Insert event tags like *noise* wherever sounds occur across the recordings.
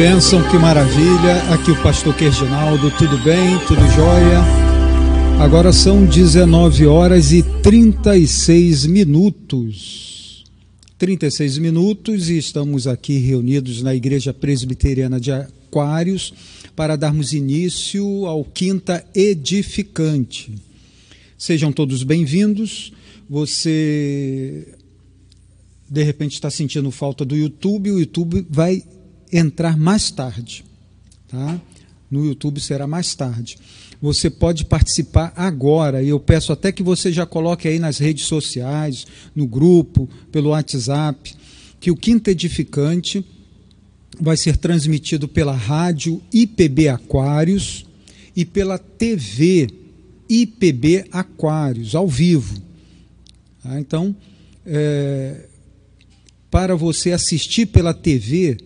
bênção, que maravilha. Aqui o pastor Querginaldo, tudo bem? Tudo jóia? Agora são 19 horas e 36 minutos. 36 minutos e estamos aqui reunidos na Igreja Presbiteriana de Aquários para darmos início ao Quinta Edificante. Sejam todos bem-vindos. Você de repente está sentindo falta do YouTube, o YouTube vai entrar mais tarde, tá? No YouTube será mais tarde. Você pode participar agora, e eu peço até que você já coloque aí nas redes sociais, no grupo, pelo WhatsApp, que o Quinto Edificante vai ser transmitido pela rádio IPB Aquários e pela TV IPB Aquários, ao vivo. Tá? Então, é, para você assistir pela TV,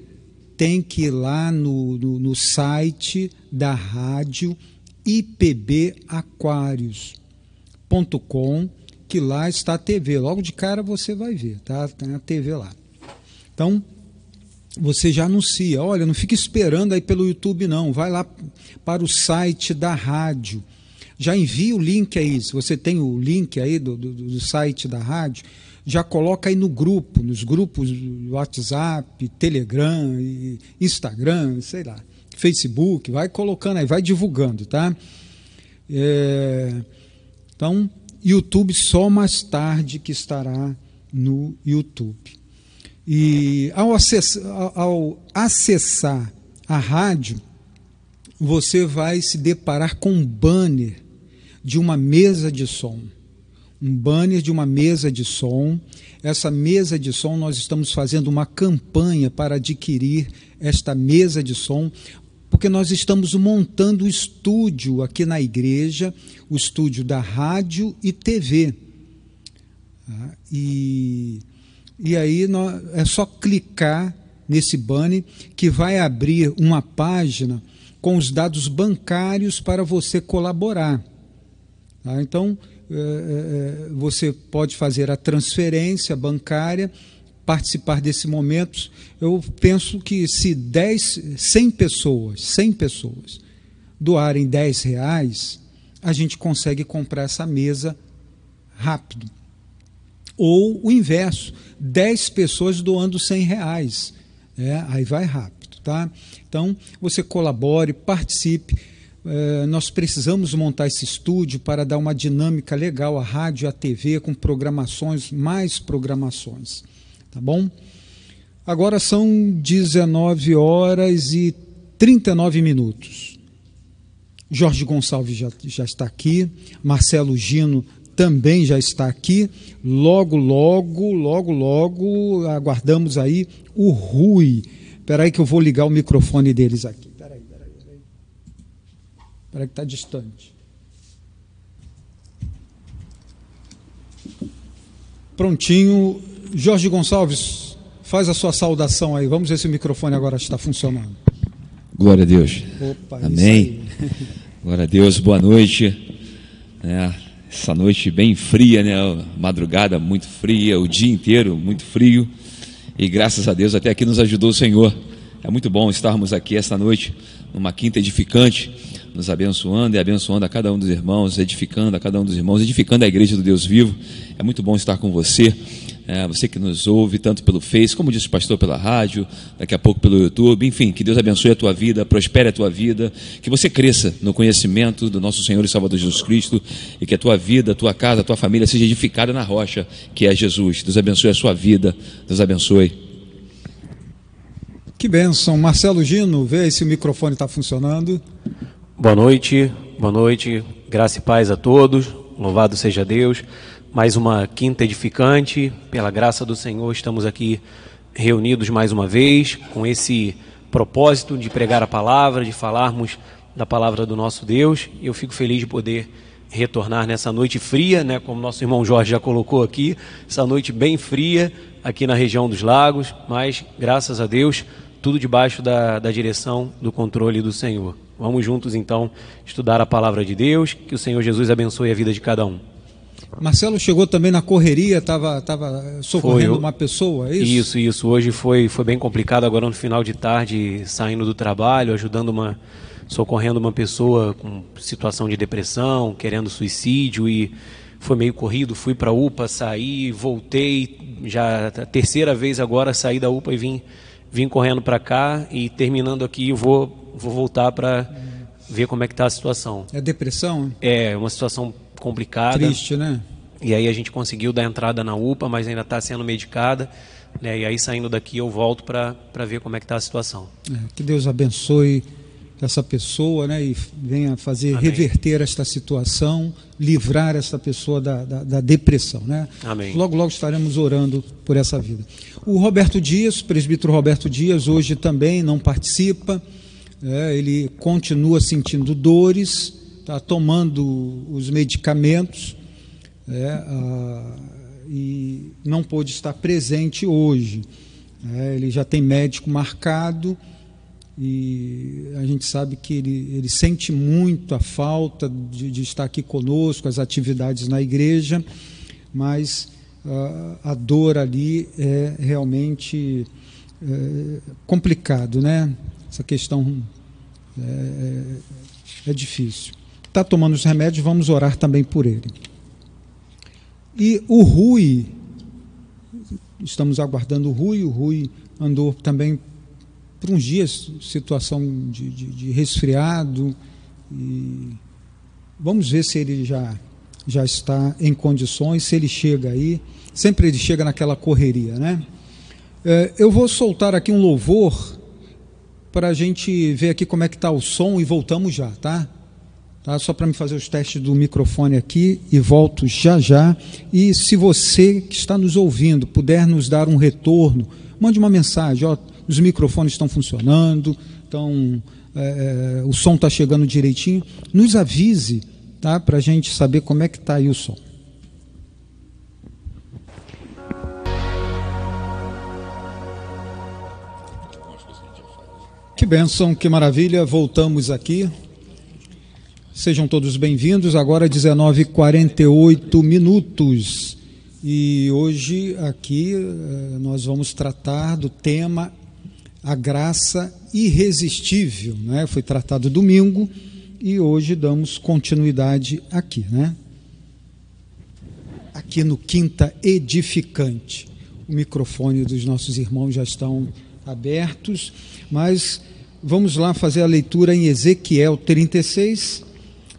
tem que ir lá no, no, no site da rádio ipbaquarios.com, que lá está a TV. Logo de cara você vai ver, tá? Tem a TV lá. Então, você já anuncia. Olha, não fique esperando aí pelo YouTube, não. Vai lá para o site da rádio. Já envia o link aí. Se você tem o link aí do, do, do site da rádio, já coloca aí no grupo, nos grupos WhatsApp, Telegram, Instagram, sei lá, Facebook, vai colocando aí, vai divulgando, tá? É, então, YouTube só mais tarde que estará no YouTube. E ao acessar, ao acessar a rádio, você vai se deparar com um banner de uma mesa de som um banner de uma mesa de som. Essa mesa de som, nós estamos fazendo uma campanha para adquirir esta mesa de som, porque nós estamos montando o estúdio aqui na igreja, o estúdio da rádio e TV. Tá? E, e aí nós, é só clicar nesse banner que vai abrir uma página com os dados bancários para você colaborar. Tá? Então, você pode fazer a transferência bancária, participar desse momento. Eu penso que se 10, 100 pessoas, 100 pessoas doarem 10 reais, a gente consegue comprar essa mesa rápido. Ou o inverso, 10 pessoas doando 100 reais. É, aí vai rápido, tá? Então, você colabore, participe é, nós precisamos montar esse estúdio para dar uma dinâmica legal à rádio à TV com programações, mais programações. Tá bom? Agora são 19 horas e 39 minutos. Jorge Gonçalves já, já está aqui, Marcelo Gino também já está aqui. Logo, logo, logo, logo, aguardamos aí o Rui. Espera aí que eu vou ligar o microfone deles aqui. Espera que está distante. Prontinho. Jorge Gonçalves, faz a sua saudação aí. Vamos ver se o microfone agora está funcionando. Glória a Deus. Opa, Amém. *laughs* Glória a Deus, boa noite. É, essa noite bem fria, né? Madrugada muito fria, o dia inteiro muito frio. E graças a Deus até aqui nos ajudou o Senhor. É muito bom estarmos aqui esta noite numa quinta edificante nos abençoando e abençoando a cada um dos irmãos, edificando a cada um dos irmãos, edificando a igreja do Deus vivo. É muito bom estar com você. É, você que nos ouve tanto pelo Face, como disse o pastor, pela rádio, daqui a pouco pelo YouTube, enfim, que Deus abençoe a tua vida, prospere a tua vida, que você cresça no conhecimento do nosso Senhor e Salvador Jesus Cristo e que a tua vida, a tua casa, a tua família seja edificada na rocha que é Jesus. Deus abençoe a sua vida, Deus abençoe. Que bênção. Marcelo Gino, vê se o microfone está funcionando. Boa noite, boa noite, graça e paz a todos, louvado seja Deus. Mais uma quinta edificante, pela graça do Senhor, estamos aqui reunidos mais uma vez, com esse propósito de pregar a palavra, de falarmos da palavra do nosso Deus. Eu fico feliz de poder retornar nessa noite fria, né, como nosso irmão Jorge já colocou aqui, essa noite bem fria aqui na região dos lagos, mas graças a Deus, tudo debaixo da, da direção, do controle do Senhor. Vamos juntos então estudar a palavra de Deus, que o Senhor Jesus abençoe a vida de cada um. Marcelo chegou também na correria, estava tava socorrendo foi, uma pessoa, é isso? Isso, isso. Hoje foi, foi bem complicado, agora no final de tarde, saindo do trabalho, ajudando uma. socorrendo uma pessoa com situação de depressão, querendo suicídio e foi meio corrido, fui para a UPA, saí, voltei, já a terceira vez agora saí da UPA e vim, vim correndo para cá e terminando aqui vou, vou voltar para ver como é que está a situação. É depressão? É, uma situação complicada. Triste, né? E aí a gente conseguiu dar entrada na UPA, mas ainda está sendo medicada. Né? E aí saindo daqui eu volto para ver como é que está a situação. É, que Deus abençoe essa pessoa né, e venha fazer Amém. reverter esta situação, livrar essa pessoa da, da, da, depressão. Né? Amém. Logo, logo estaremos orando por essa vida. O Roberto Dias, o presbítero Roberto Dias, hoje também não participa, é, ele continua sentindo dores, está tomando os medicamentos é, a, e não pôde estar presente hoje. É, ele já tem médico marcado e a gente sabe que ele, ele sente muito a falta de, de estar aqui conosco, as atividades na igreja, mas uh, a dor ali é realmente é, complicado, né? Essa questão é, é, é difícil. Está tomando os remédios, vamos orar também por ele. E o Rui, estamos aguardando o Rui, o Rui andou também por uns dias, situação de, de, de resfriado. E vamos ver se ele já, já está em condições, se ele chega aí. Sempre ele chega naquela correria, né? É, eu vou soltar aqui um louvor para a gente ver aqui como é que está o som e voltamos já, tá? tá? Só para me fazer os testes do microfone aqui e volto já já. E se você que está nos ouvindo puder nos dar um retorno, mande uma mensagem, ó os microfones estão funcionando, então é, é o som está chegando direitinho. Nos avise, tá? Para a gente saber como é que está aí o som. Bênção, que maravilha, voltamos aqui. Sejam todos bem-vindos. Agora 19h48 minutos. E hoje aqui eh, nós vamos tratar do tema a graça irresistível, né? Foi tratado domingo e hoje damos continuidade aqui, né? Aqui no Quinta Edificante. O microfone dos nossos irmãos já estão abertos, mas vamos lá fazer a leitura em Ezequiel 36,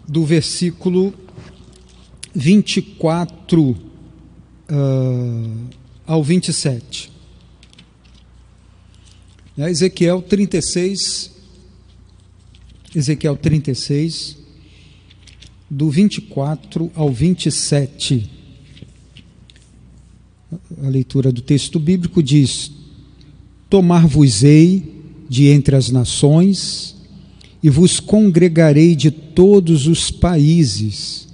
do versículo 24 uh, ao 27. Né? Ezequiel 36, Ezequiel 36, do 24 ao 27. A leitura do texto bíblico diz: Tomar-vos-ei de entre as nações, e vos congregarei de todos os países,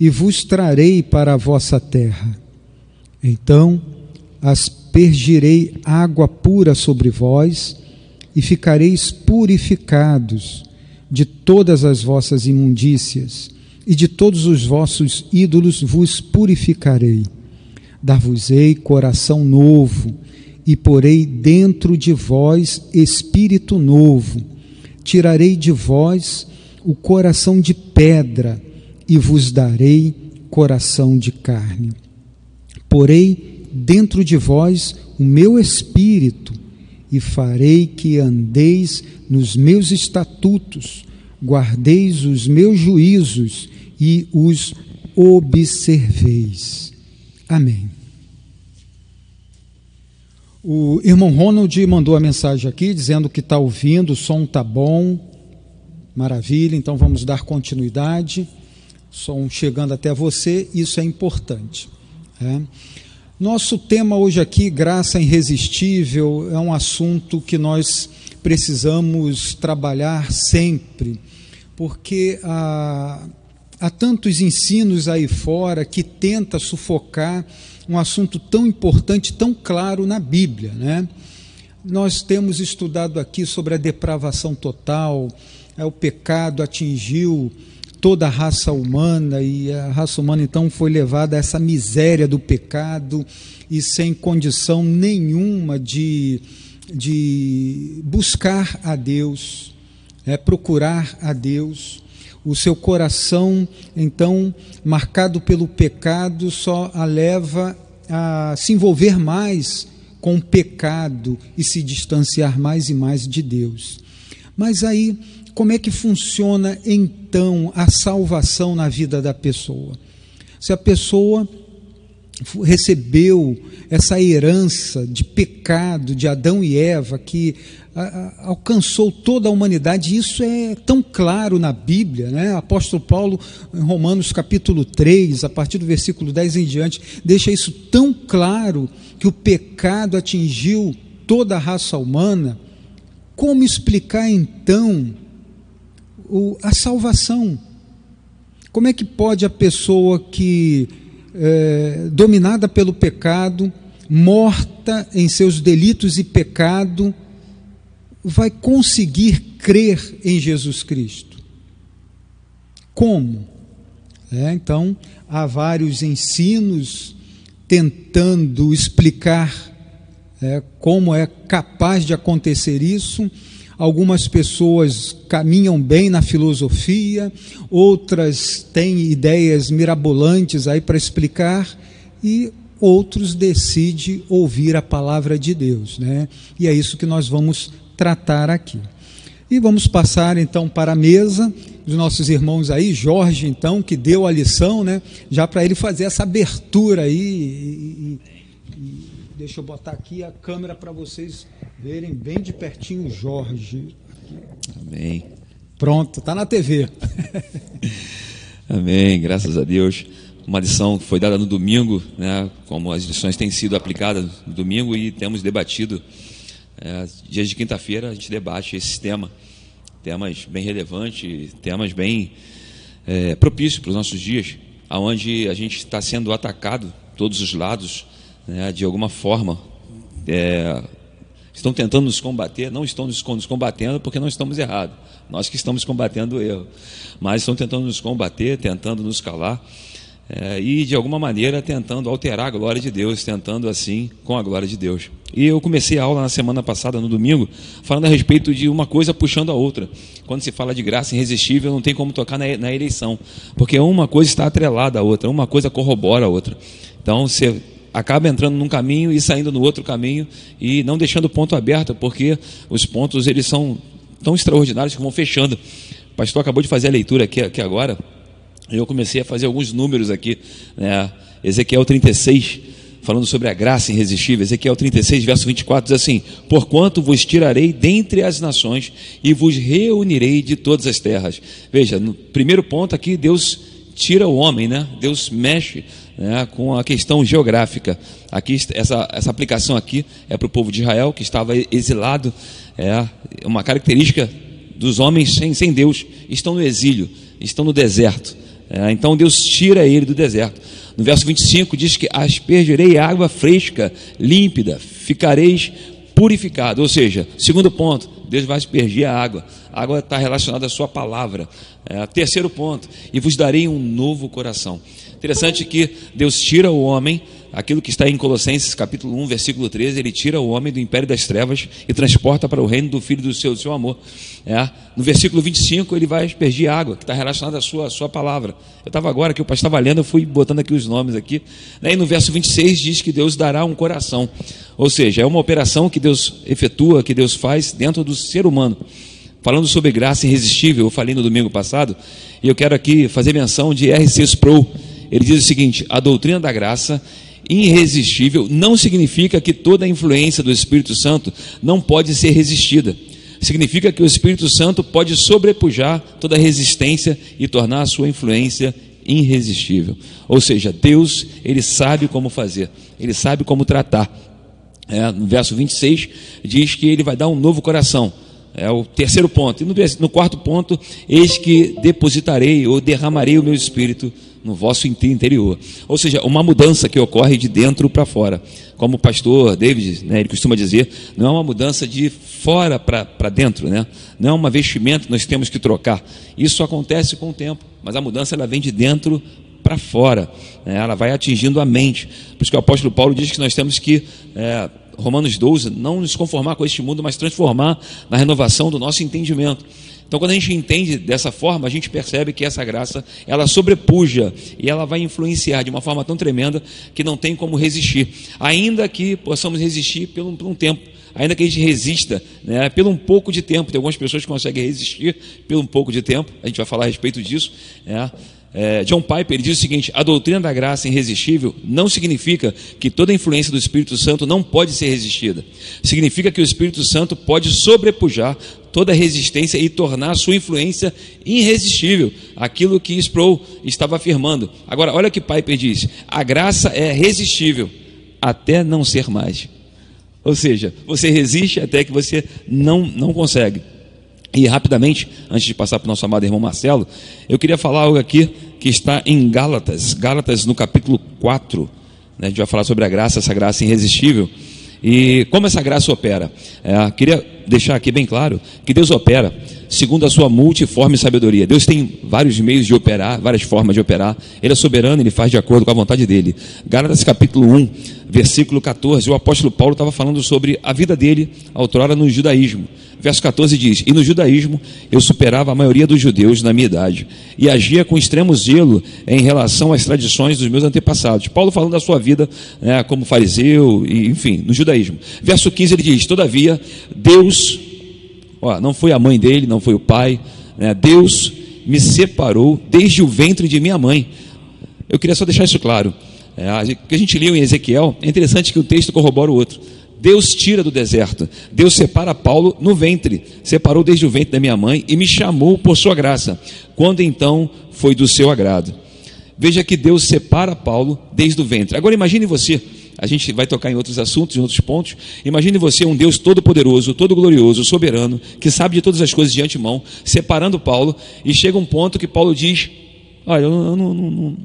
e vos trarei para a vossa terra. Então as aspergirei água pura sobre vós, e ficareis purificados de todas as vossas imundícias, e de todos os vossos ídolos vos purificarei. Dar-vos-ei coração novo, e porei dentro de vós espírito novo. Tirarei de vós o coração de pedra, e vos darei coração de carne. Porei dentro de vós o meu espírito, e farei que andeis nos meus estatutos, guardeis os meus juízos e os observeis. Amém. O irmão Ronald mandou a mensagem aqui dizendo que está ouvindo, o som está bom, maravilha, então vamos dar continuidade. Som chegando até você, isso é importante. É. Nosso tema hoje aqui, graça irresistível, é um assunto que nós precisamos trabalhar sempre, porque há, há tantos ensinos aí fora que tenta sufocar um assunto tão importante, tão claro na Bíblia, né? Nós temos estudado aqui sobre a depravação total, é, o pecado atingiu toda a raça humana, e a raça humana então foi levada a essa miséria do pecado e sem condição nenhuma de, de buscar a Deus, é, procurar a Deus. O seu coração, então, marcado pelo pecado, só a leva a se envolver mais com o pecado e se distanciar mais e mais de Deus. Mas aí, como é que funciona então a salvação na vida da pessoa? Se a pessoa recebeu essa herança de pecado de Adão e Eva que alcançou toda a humanidade. Isso é tão claro na Bíblia, né? Apóstolo Paulo, em Romanos capítulo 3, a partir do versículo 10 em diante, deixa isso tão claro que o pecado atingiu toda a raça humana. Como explicar então o, a salvação? Como é que pode a pessoa que é, dominada pelo pecado, morta em seus delitos e pecado, vai conseguir crer em Jesus Cristo? Como? É, então, há vários ensinos tentando explicar é, como é capaz de acontecer isso. Algumas pessoas caminham bem na filosofia, outras têm ideias mirabolantes aí para explicar e outros decidem ouvir a palavra de Deus, né? E é isso que nós vamos tratar aqui. E vamos passar então para a mesa dos nossos irmãos aí, Jorge então, que deu a lição, né? Já para ele fazer essa abertura aí e, e, e deixa eu botar aqui a câmera para vocês verem bem de pertinho Jorge. Amém. Pronto, está na TV. *laughs* Amém, graças a Deus. Uma lição que foi dada no domingo, né, como as lições têm sido aplicadas no domingo e temos debatido. É, dias de quinta-feira a gente debate esse tema, temas bem relevantes, temas bem é, propícios para os nossos dias, aonde a gente está sendo atacado todos os lados, né, de alguma forma. É, estão tentando nos combater, não estão nos combatendo porque não estamos errados. Nós que estamos combatendo o erro. Mas estão tentando nos combater, tentando nos calar. É, e de alguma maneira tentando alterar a glória de Deus, tentando assim com a glória de Deus. E eu comecei a aula na semana passada, no domingo, falando a respeito de uma coisa puxando a outra. Quando se fala de graça irresistível, não tem como tocar na, na eleição, porque uma coisa está atrelada à outra, uma coisa corrobora a outra. Então você acaba entrando num caminho e saindo no outro caminho e não deixando o ponto aberto, porque os pontos eles são tão extraordinários que vão fechando. O pastor acabou de fazer a leitura aqui, aqui agora, e eu comecei a fazer alguns números aqui, né? Ezequiel 36, falando sobre a graça irresistível. Ezequiel 36, verso 24 diz assim: Porquanto vos tirarei dentre as nações e vos reunirei de todas as terras. Veja, no primeiro ponto aqui, Deus tira o homem, né? Deus mexe né, com a questão geográfica. Aqui, essa, essa aplicação aqui é para o povo de Israel que estava exilado. É uma característica dos homens sem, sem Deus, estão no exílio, estão no deserto. É, então Deus tira ele do deserto. No verso 25 diz que aspergerei água fresca, límpida, ficareis purificado. Ou seja, segundo ponto, Deus vai aspergir a água. A água está relacionada à sua palavra. É, terceiro ponto, e vos darei um novo coração. Interessante que Deus tira o homem, aquilo que está em Colossenses capítulo 1, versículo 13, ele tira o homem do império das trevas e transporta para o reino do Filho do seu, do seu amor. É. No versículo 25, ele vai aspergir água, que está relacionada à sua, à sua palavra. Eu estava agora que o pastor estava lendo, eu fui botando aqui os nomes aqui. Né? E no verso 26 diz que Deus dará um coração. Ou seja, é uma operação que Deus efetua, que Deus faz dentro do ser humano. Falando sobre graça irresistível, eu falei no domingo passado, e eu quero aqui fazer menção de R.C. Sproul ele diz o seguinte: a doutrina da graça irresistível não significa que toda a influência do Espírito Santo não pode ser resistida. Significa que o Espírito Santo pode sobrepujar toda resistência e tornar a sua influência irresistível. Ou seja, Deus, ele sabe como fazer, ele sabe como tratar. É, no verso 26 diz que ele vai dar um novo coração. É o terceiro ponto. E no, no quarto ponto, eis que depositarei ou derramarei o meu espírito no vosso interior. Ou seja, uma mudança que ocorre de dentro para fora. Como o pastor David, né, ele costuma dizer, não é uma mudança de fora para dentro, né? não é uma vestimenta que nós temos que trocar. Isso acontece com o tempo, mas a mudança ela vem de dentro para fora, né? ela vai atingindo a mente. Por isso que o apóstolo Paulo diz que nós temos que, é, Romanos 12, não nos conformar com este mundo, mas transformar na renovação do nosso entendimento. Então, quando a gente entende dessa forma, a gente percebe que essa graça, ela sobrepuja e ela vai influenciar de uma forma tão tremenda que não tem como resistir. Ainda que possamos resistir por um, por um tempo, ainda que a gente resista né, pelo um pouco de tempo. Tem algumas pessoas que conseguem resistir pelo um pouco de tempo, a gente vai falar a respeito disso. Né? É, John Piper diz o seguinte: a doutrina da graça irresistível não significa que toda a influência do Espírito Santo não pode ser resistida. Significa que o Espírito Santo pode sobrepujar toda resistência e tornar sua influência irresistível. Aquilo que Sproul estava afirmando. Agora, olha o que Piper diz: a graça é resistível até não ser mais. Ou seja, você resiste até que você não, não consegue. E rapidamente, antes de passar para o nosso amado irmão Marcelo, eu queria falar algo aqui que está em Gálatas, Gálatas no capítulo 4. Né, a gente vai falar sobre a graça, essa graça irresistível. E como essa graça opera? É, queria deixar aqui bem claro que Deus opera segundo a sua multiforme sabedoria. Deus tem vários meios de operar, várias formas de operar. Ele é soberano, ele faz de acordo com a vontade dele. Gálatas capítulo 1, versículo 14, o apóstolo Paulo estava falando sobre a vida dele, outrora no judaísmo. Verso 14 diz: E no judaísmo eu superava a maioria dos judeus na minha idade e agia com extremo zelo em relação às tradições dos meus antepassados. Paulo falando da sua vida né, como fariseu, e, enfim, no judaísmo. Verso 15 ele diz: Todavia, Deus, ó, não foi a mãe dele, não foi o pai, né, Deus me separou desde o ventre de minha mãe. Eu queria só deixar isso claro. É, que a gente leu em Ezequiel, é interessante que o texto corrobora o outro. Deus tira do deserto. Deus separa Paulo no ventre. Separou desde o ventre da minha mãe e me chamou por sua graça. Quando então foi do seu agrado. Veja que Deus separa Paulo desde o ventre. Agora imagine você, a gente vai tocar em outros assuntos, em outros pontos. Imagine você um Deus todo-poderoso, todo-glorioso, soberano, que sabe de todas as coisas de antemão, separando Paulo, e chega um ponto que Paulo diz: Olha, eu não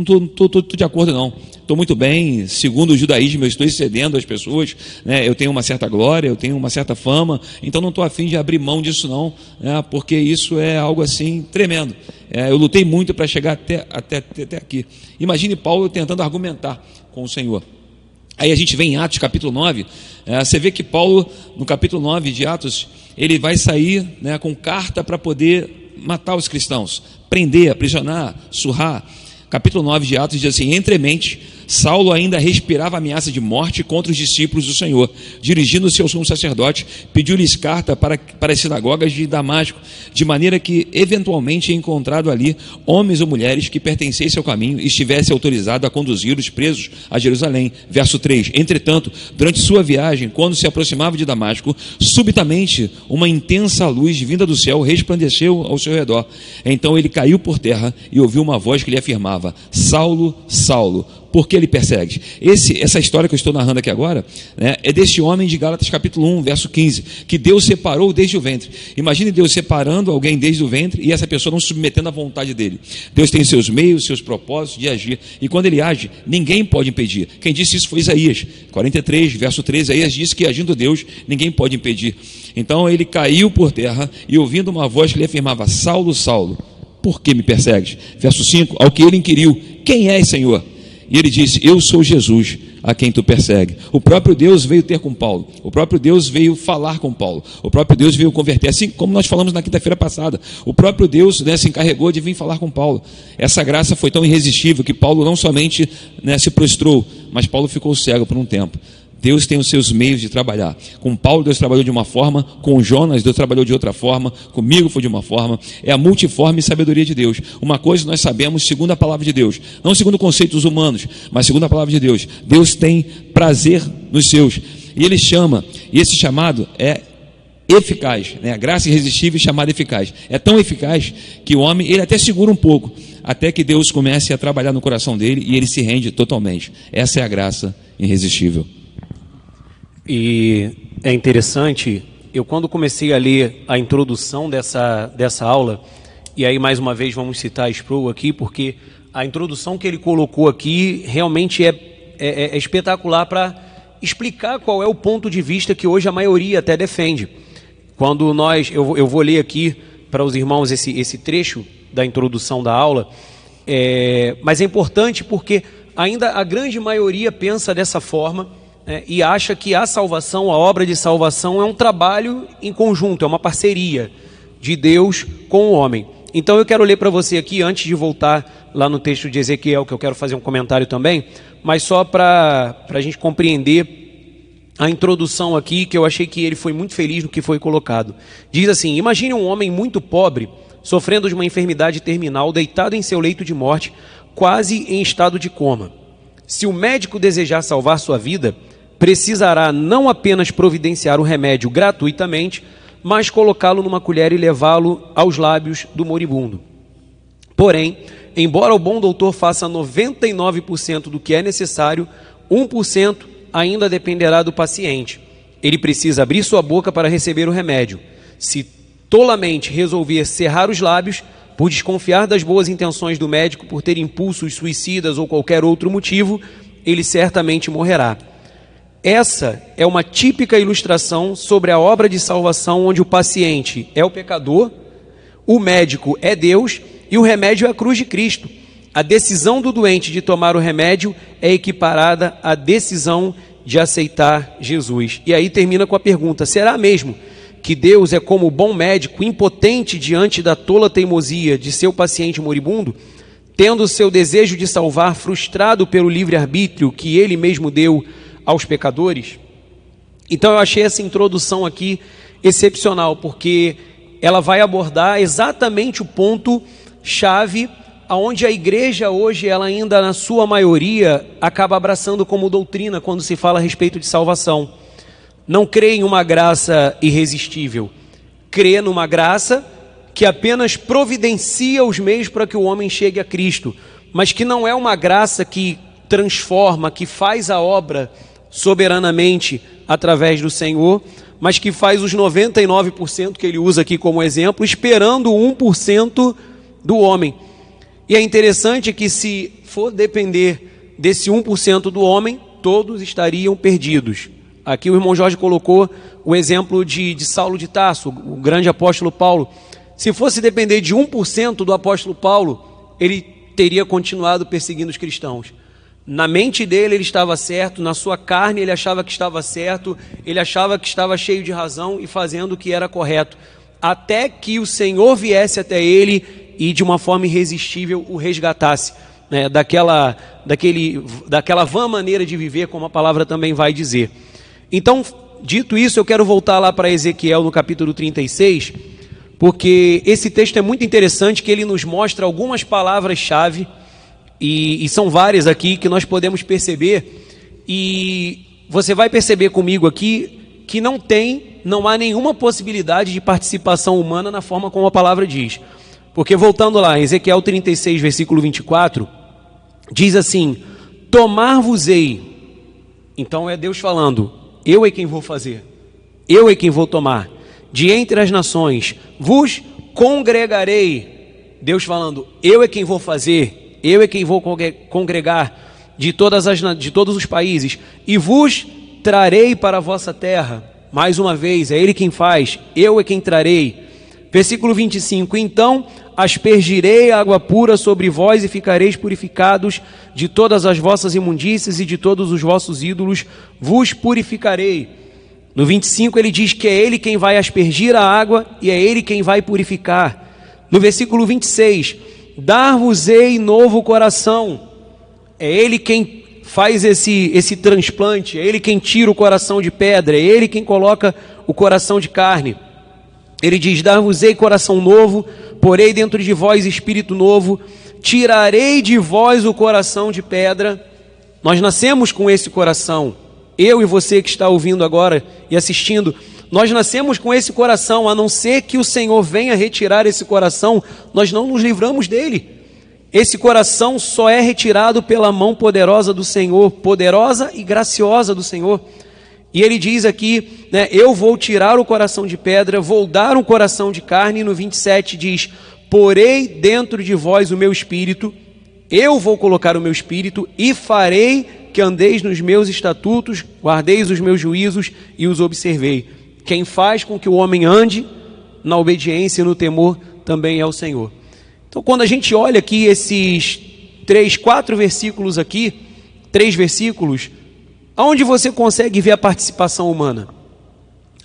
estou de acordo, não. Estou muito bem, segundo o judaísmo, eu estou excedendo as pessoas, né? eu tenho uma certa glória, eu tenho uma certa fama, então não estou afim de abrir mão disso, não, né? porque isso é algo assim tremendo. É, eu lutei muito para chegar até, até, até aqui. Imagine Paulo tentando argumentar com o Senhor. Aí a gente vem em Atos capítulo 9, é, você vê que Paulo, no capítulo 9 de Atos, ele vai sair né, com carta para poder matar os cristãos, prender, aprisionar, surrar. Capítulo 9 de Atos diz assim: Entremente, Saulo ainda respirava ameaça de morte contra os discípulos do Senhor. Dirigindo-se ao sumo sacerdote, pediu-lhes carta para, para as sinagogas de Damasco, de maneira que, eventualmente, encontrado ali homens ou mulheres que pertencessem ao caminho e estivesse autorizado a conduzir os presos a Jerusalém. Verso 3: Entretanto, durante sua viagem, quando se aproximava de Damasco, subitamente uma intensa luz vinda do céu resplandeceu ao seu redor. Então ele caiu por terra e ouviu uma voz que lhe afirmava: Saulo, Saulo por que ele persegue? Esse, essa história que eu estou narrando aqui agora né, é desse homem de Gálatas capítulo 1, verso 15, que Deus separou desde o ventre. Imagine Deus separando alguém desde o ventre e essa pessoa não submetendo à vontade dele. Deus tem seus meios, seus propósitos de agir. E quando ele age, ninguém pode impedir. Quem disse isso foi Isaías, 43, verso 13. Isaías disse que agindo Deus, ninguém pode impedir. Então ele caiu por terra e ouvindo uma voz que lhe afirmava: Saulo, Saulo, por que me persegues? Verso 5: Ao que ele inquiriu: Quem és, Senhor? E ele disse: Eu sou Jesus a quem tu persegue. O próprio Deus veio ter com Paulo. O próprio Deus veio falar com Paulo. O próprio Deus veio converter. Assim como nós falamos na quinta-feira passada. O próprio Deus né, se encarregou de vir falar com Paulo. Essa graça foi tão irresistível que Paulo não somente né, se prostrou, mas Paulo ficou cego por um tempo. Deus tem os seus meios de trabalhar. Com Paulo, Deus trabalhou de uma forma, com Jonas, Deus trabalhou de outra forma, comigo foi de uma forma. É a multiforme sabedoria de Deus. Uma coisa nós sabemos segundo a palavra de Deus, não segundo conceitos humanos, mas segundo a palavra de Deus. Deus tem prazer nos seus. E ele chama, e esse chamado é eficaz, né? A graça irresistível chamada eficaz. É tão eficaz que o homem, ele até segura um pouco, até que Deus comece a trabalhar no coração dele e ele se rende totalmente. Essa é a graça irresistível. E é interessante, eu quando comecei a ler a introdução dessa, dessa aula, e aí mais uma vez vamos citar Sproul aqui, porque a introdução que ele colocou aqui realmente é, é, é espetacular para explicar qual é o ponto de vista que hoje a maioria até defende. Quando nós, eu, eu vou ler aqui para os irmãos esse, esse trecho da introdução da aula, é, mas é importante porque ainda a grande maioria pensa dessa forma né, e acha que a salvação, a obra de salvação, é um trabalho em conjunto, é uma parceria de Deus com o homem. Então eu quero ler para você aqui, antes de voltar lá no texto de Ezequiel, que eu quero fazer um comentário também, mas só para a gente compreender a introdução aqui, que eu achei que ele foi muito feliz no que foi colocado. Diz assim: Imagine um homem muito pobre, sofrendo de uma enfermidade terminal, deitado em seu leito de morte, quase em estado de coma. Se o médico desejar salvar sua vida, precisará não apenas providenciar o remédio gratuitamente, mas colocá-lo numa colher e levá-lo aos lábios do moribundo. Porém, embora o bom doutor faça 99% do que é necessário, 1% ainda dependerá do paciente. Ele precisa abrir sua boca para receber o remédio. Se tolamente resolver cerrar os lábios, por desconfiar das boas intenções do médico, por ter impulsos suicidas ou qualquer outro motivo, ele certamente morrerá. Essa é uma típica ilustração sobre a obra de salvação onde o paciente é o pecador, o médico é Deus e o remédio é a cruz de Cristo. A decisão do doente de tomar o remédio é equiparada à decisão de aceitar Jesus. E aí termina com a pergunta: será mesmo que Deus é como o bom médico, impotente diante da tola teimosia de seu paciente moribundo, tendo seu desejo de salvar frustrado pelo livre-arbítrio que ele mesmo deu? Aos pecadores. Então eu achei essa introdução aqui excepcional, porque ela vai abordar exatamente o ponto chave aonde a igreja hoje, ela ainda na sua maioria, acaba abraçando como doutrina quando se fala a respeito de salvação. Não crê em uma graça irresistível, crê numa graça que apenas providencia os meios para que o homem chegue a Cristo, mas que não é uma graça que transforma, que faz a obra soberanamente através do Senhor, mas que faz os 99% que ele usa aqui como exemplo, esperando o 1% do homem. E é interessante que, se for depender desse 1% do homem, todos estariam perdidos. Aqui o irmão Jorge colocou o exemplo de, de Saulo de Tarso, o grande apóstolo Paulo. Se fosse depender de 1% do apóstolo Paulo, ele teria continuado perseguindo os cristãos. Na mente dele ele estava certo, na sua carne ele achava que estava certo, ele achava que estava cheio de razão e fazendo o que era correto, até que o Senhor viesse até ele e de uma forma irresistível o resgatasse né, daquela, daquele, daquela vã maneira de viver, como a palavra também vai dizer. Então, dito isso, eu quero voltar lá para Ezequiel no capítulo 36, porque esse texto é muito interessante, que ele nos mostra algumas palavras-chave e, e são várias aqui que nós podemos perceber, e você vai perceber comigo aqui que não tem, não há nenhuma possibilidade de participação humana na forma como a palavra diz. Porque voltando lá, Ezequiel 36, versículo 24, diz assim: Tomar-vos-ei. Então é Deus falando: Eu é quem vou fazer, eu é quem vou tomar. De entre as nações vos congregarei. Deus falando: Eu é quem vou fazer, eu é quem vou congregar de, todas as, de todos os países, e vos trarei para a vossa terra. Mais uma vez, é Ele quem faz, eu é quem trarei. Versículo 25: Então aspergirei água pura sobre vós e ficareis purificados de todas as vossas imundícias e de todos os vossos ídolos, vos purificarei. No 25 ele diz que é ele quem vai aspergir a água e é ele quem vai purificar. No versículo 26, dar-vos-ei novo coração. É Ele quem faz esse, esse transplante, é Ele quem tira o coração de pedra, é Ele quem coloca o coração de carne. Ele diz: Dar-vos-ei coração novo, porei dentro de vós espírito novo, tirarei de vós o coração de pedra. Nós nascemos com esse coração, eu e você que está ouvindo agora e assistindo, nós nascemos com esse coração, a não ser que o Senhor venha retirar esse coração, nós não nos livramos dele. Esse coração só é retirado pela mão poderosa do Senhor, poderosa e graciosa do Senhor. E ele diz aqui, né, eu vou tirar o coração de pedra, vou dar um coração de carne, e no 27 diz: Porei dentro de vós o meu espírito, Eu vou colocar o meu espírito e farei que andeis nos meus estatutos, guardeis os meus juízos e os observei. Quem faz com que o homem ande na obediência e no temor também é o Senhor. Então, quando a gente olha aqui esses três, quatro versículos aqui, três versículos, aonde você consegue ver a participação humana?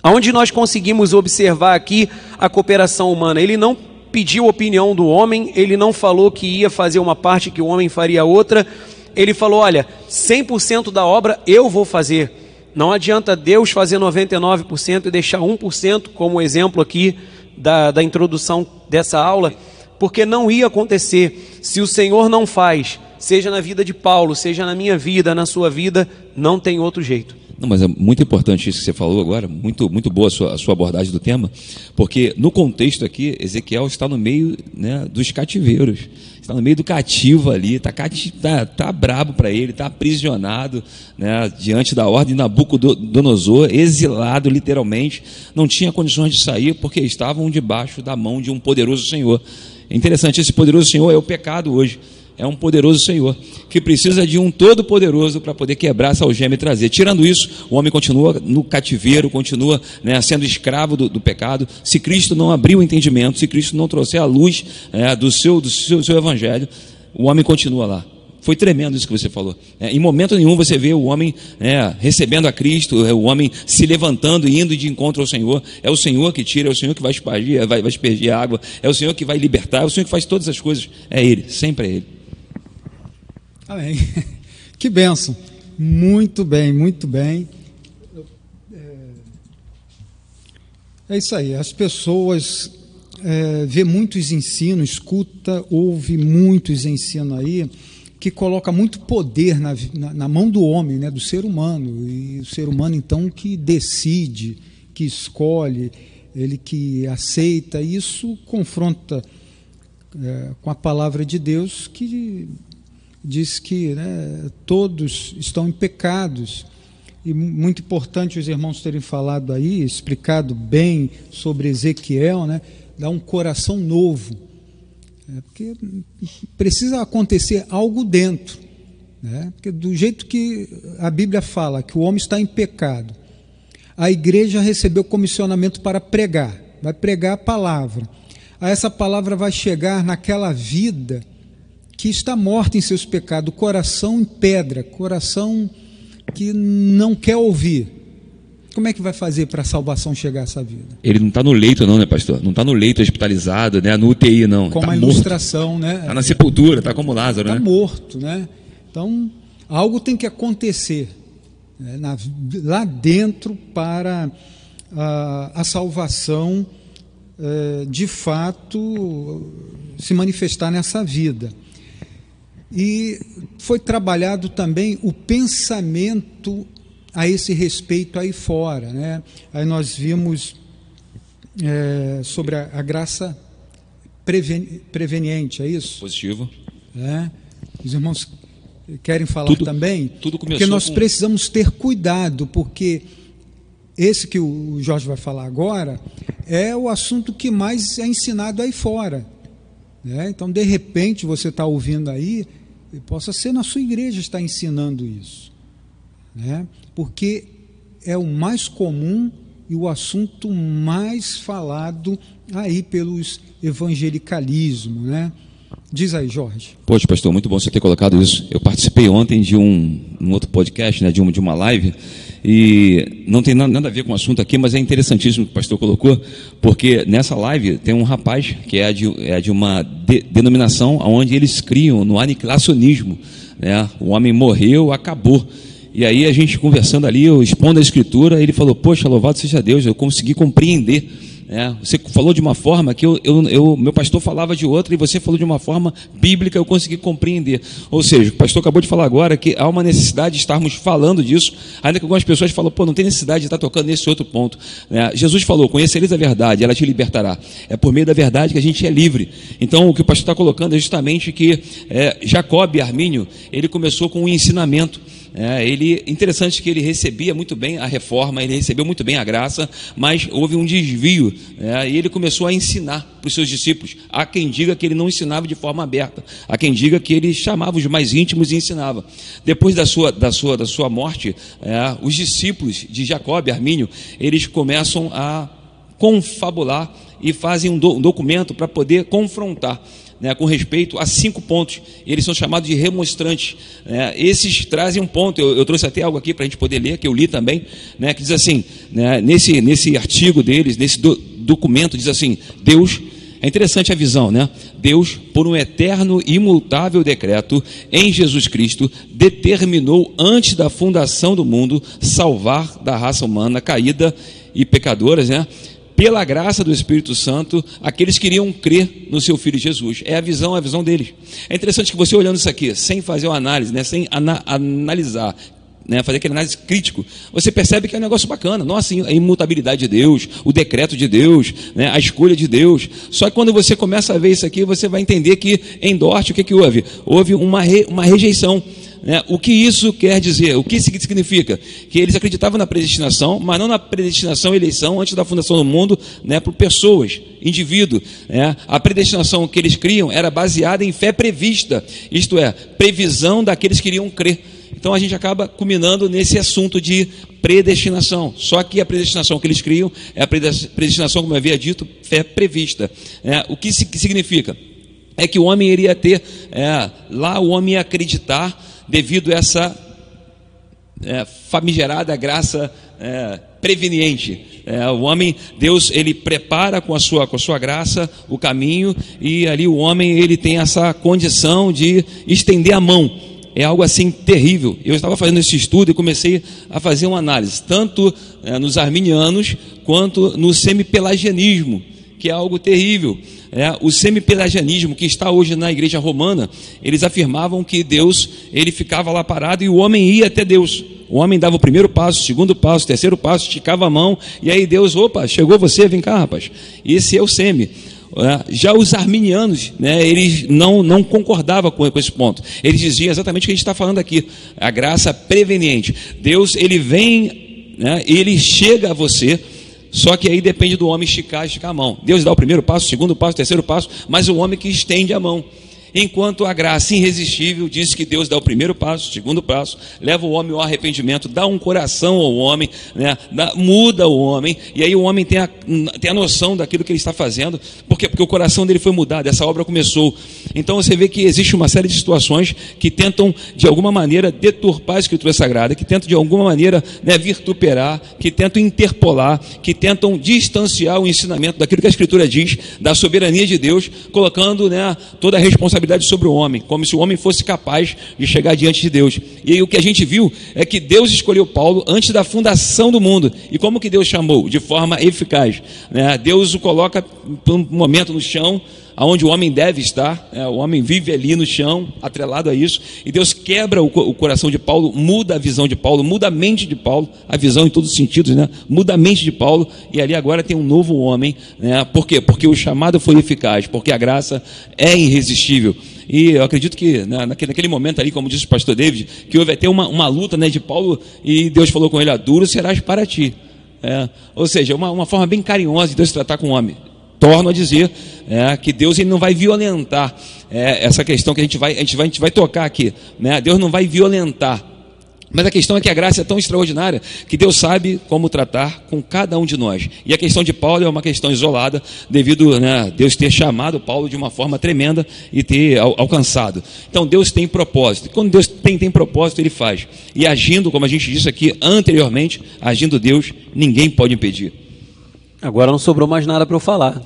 Aonde nós conseguimos observar aqui a cooperação humana? Ele não pediu opinião do homem, ele não falou que ia fazer uma parte que o homem faria outra. Ele falou: olha, 100% da obra eu vou fazer. Não adianta Deus fazer 99% e deixar 1% como exemplo aqui da, da introdução dessa aula, porque não ia acontecer. Se o Senhor não faz, seja na vida de Paulo, seja na minha vida, na sua vida, não tem outro jeito. Não, mas é muito importante isso que você falou agora, muito, muito boa a sua, a sua abordagem do tema, porque no contexto aqui, Ezequiel está no meio né, dos cativeiros, está no meio do cativo ali, está tá, tá brabo para ele, está aprisionado né, diante da ordem de Nabucodonosor, exilado literalmente, não tinha condições de sair porque estavam debaixo da mão de um poderoso Senhor. É interessante, esse poderoso Senhor é o pecado hoje é um poderoso Senhor, que precisa de um todo-poderoso para poder quebrar essa algema e trazer. Tirando isso, o homem continua no cativeiro, continua né, sendo escravo do, do, pecado. Se Cristo não abrir o entendimento, se Cristo não trouxer a luz é, do, seu, do seu, seu evangelho, o homem continua lá. Foi tremendo isso que você falou. É, em momento nenhum você vê o homem é, recebendo a Cristo, é, o homem se levantando e indo de encontro ao Senhor. É o Senhor que tira, é o Senhor que vai espargir, vai, vai aspergir água, é o Senhor que vai libertar, é o Senhor que faz todas as coisas. É Ele, sempre é Ele. Amém. *laughs* Que benção. Muito bem, muito bem. É isso aí. As pessoas é, vê muitos ensinos, escuta, ouve muitos ensinos aí que coloca muito poder na, na, na, mão do homem, né, do ser humano e o ser humano então que decide, que escolhe, ele que aceita. Isso confronta é, com a palavra de Deus que diz que né, todos estão em pecados. E muito importante os irmãos terem falado aí, explicado bem sobre Ezequiel, né, dá um coração novo. É, porque precisa acontecer algo dentro. Né? Porque do jeito que a Bíblia fala que o homem está em pecado, a igreja recebeu comissionamento para pregar, vai pregar a palavra. Aí essa palavra vai chegar naquela vida que está morta em seus pecados, coração em pedra, coração que não quer ouvir. Como é que vai fazer para a salvação chegar a essa vida? Ele não está no leito, não, né, pastor? Não está no leito hospitalizado, né? No UTI, não. Como tá a ilustração, morto. né? Está na sepultura, está como Lázaro, tá né? Está morto, né? Então, algo tem que acontecer né? Na, lá dentro para a, a salvação é, de fato se manifestar nessa vida. E foi trabalhado também o pensamento a esse respeito aí fora. Né? Aí nós vimos é, sobre a, a graça preven, preveniente, é isso? Positivo. É. Os irmãos querem falar tudo, também? Tudo começou porque nós com... precisamos ter cuidado, porque esse que o Jorge vai falar agora é o assunto que mais é ensinado aí fora. Né? Então, de repente, você está ouvindo aí e possa ser na sua igreja estar ensinando isso, né? Porque é o mais comum e o assunto mais falado aí pelos evangelicalismo, né? Diz aí, Jorge. Poxa, pastor, muito bom você ter colocado isso. Eu participei ontem de um, um outro podcast, né, de, uma, de uma live, e não tem nada, a ver com o assunto aqui, mas é interessantíssimo que o pastor colocou, porque nessa live tem um rapaz que é de, é de uma de, denominação onde eles criam no aniquilacionismo. Né? O homem morreu, acabou. E aí a gente conversando ali, eu expondo a escritura, ele falou, poxa, louvado seja Deus, eu consegui compreender é, você falou de uma forma que eu, eu, eu, meu pastor falava de outra e você falou de uma forma bíblica, eu consegui compreender. Ou seja, o pastor acabou de falar agora que há uma necessidade de estarmos falando disso, ainda que algumas pessoas falam, pô, não tem necessidade de estar tocando nesse outro ponto. É, Jesus falou: conhecereis a verdade, ela te libertará. É por meio da verdade que a gente é livre. Então, o que o pastor está colocando é justamente que é, Jacob e Armínio, ele começou com um ensinamento É, ele interessante que ele recebia muito bem a reforma, ele recebeu muito bem a graça, mas houve um desvio é, e ele começou a ensinar para os seus discípulos. Há quem diga que ele não ensinava de forma aberta, há quem diga que ele chamava os mais íntimos e ensinava. Depois da sua, da sua, da sua morte, é, os discípulos de Jacob, Armínio, eles começam a confabular e fazem um, do, um documento para poder confrontar né, com respeito a cinco pontos. Eles são chamados de remonstrantes. Né, esses trazem um ponto. Eu, eu trouxe até algo aqui para a gente poder ler, que eu li também, né, que diz assim: né, nesse, nesse artigo deles, nesse do, documento, diz assim: Deus. É interessante a visão, né? Deus, por um eterno e imutável decreto em Jesus Cristo, determinou antes da fundação do mundo salvar da raça humana caída e pecadoras, né? Pela graça do Espírito Santo, aqueles que iriam crer no seu Filho Jesus. É a visão, é a visão deles. É interessante que você olhando isso aqui, sem fazer uma análise, né, sem ana analisar, né, fazer aquele análise crítico, você percebe que é um negócio bacana. Nossa, a imutabilidade de Deus, o decreto de Deus, né, a escolha de Deus. Só que quando você começa a ver isso aqui, você vai entender que em Dort, o que, que houve? Houve uma, re, uma rejeição. Né? O que isso quer dizer? O que isso significa? Que eles acreditavam na predestinação, mas não na predestinação eleição antes da fundação do mundo né, por pessoas, indivíduo. Né? A predestinação que eles criam era baseada em fé prevista, isto é, previsão daqueles que iriam crer. Então a gente acaba culminando nesse assunto de predestinação. Só que a predestinação que eles criam é a predestinação, como eu havia dito, fé prevista. É, o que significa? É que o homem iria ter, é, lá o homem ia acreditar devido a essa é, famigerada graça é, preveniente. É, o homem, Deus, ele prepara com a sua com a sua graça o caminho e ali o homem ele tem essa condição de estender a mão. É algo assim terrível. Eu estava fazendo esse estudo e comecei a fazer uma análise, tanto é, nos arminianos quanto no semipelagianismo, que é algo terrível é, o semipelagianismo que está hoje na igreja romana, eles afirmavam que Deus ele ficava lá parado e o homem ia até Deus. O homem dava o primeiro passo, o segundo passo, o terceiro passo, esticava a mão, e aí Deus, opa, chegou você, vem cá, rapaz. Esse é o semi. É, já os arminianos, né, eles não, não concordavam com, com, esse ponto. Eles diziam exatamente o que a gente está falando aqui, a graça preveniente. Deus, ele vem, né, ele chega a você só que aí depende do homem esticar, esticar a mão. Deus dá o primeiro passo, o segundo passo, o terceiro passo, mas o homem que estende a mão. Enquanto a graça irresistível diz que Deus dá o primeiro passo, o segundo passo, leva o homem ao arrependimento, dá um coração ao homem, né? dá, muda o homem, e aí o homem tem a, tem a noção daquilo que ele está fazendo, porque, porque o coração dele foi mudado, essa obra começou. Então você vê que existe uma série de situações que tentam, de alguma maneira, deturpar a Escritura Sagrada, que tentam, de alguma maneira, né, virtuperar, que tentam interpolar, que tentam distanciar o ensinamento daquilo que a Escritura diz, da soberania de Deus, colocando né, toda a responsabilidade responsabilidade sobre o homem, como se o homem fosse capaz de chegar diante de Deus. E aí o que a gente viu é que Deus escolheu Paulo antes da fundação do mundo. E como que Deus chamou? De forma eficaz. Né? Deus o coloca por um momento no chão, aonde o homem deve estar, é, o homem vive ali no chão, atrelado a isso, e Deus quebra o, o, coração de Paulo, muda a visão de Paulo, muda a mente de Paulo, a visão em todos os sentidos, né? muda a mente de Paulo, e ali agora tem um novo homem, né? por quê? Porque o chamado foi eficaz, porque a graça é irresistível. E eu acredito que né, naquele, naquele, momento ali, como disse o pastor David, que houve até uma, uma luta né, de Paulo, e Deus falou com ele: ah, duro serás para ti. É, ou seja, uma, uma forma bem carinhosa de Deus tratar com o homem torno a dizer é, que Deus ele não vai violentar é, essa questão que a gente vai, a gente vai, a gente vai tocar aqui. Né? Deus não vai violentar. Mas a questão é que a graça é tão extraordinária que Deus sabe como tratar com cada um de nós. E a questão de Paulo é uma questão isolada, devido a né, Deus ter chamado Paulo de uma forma tremenda e ter al alcançado. Então Deus tem propósito. E quando Deus tem, tem propósito, Ele faz. E agindo, como a gente disse aqui anteriormente, agindo Deus, ninguém pode impedir. Agora não sobrou mais nada para eu falar.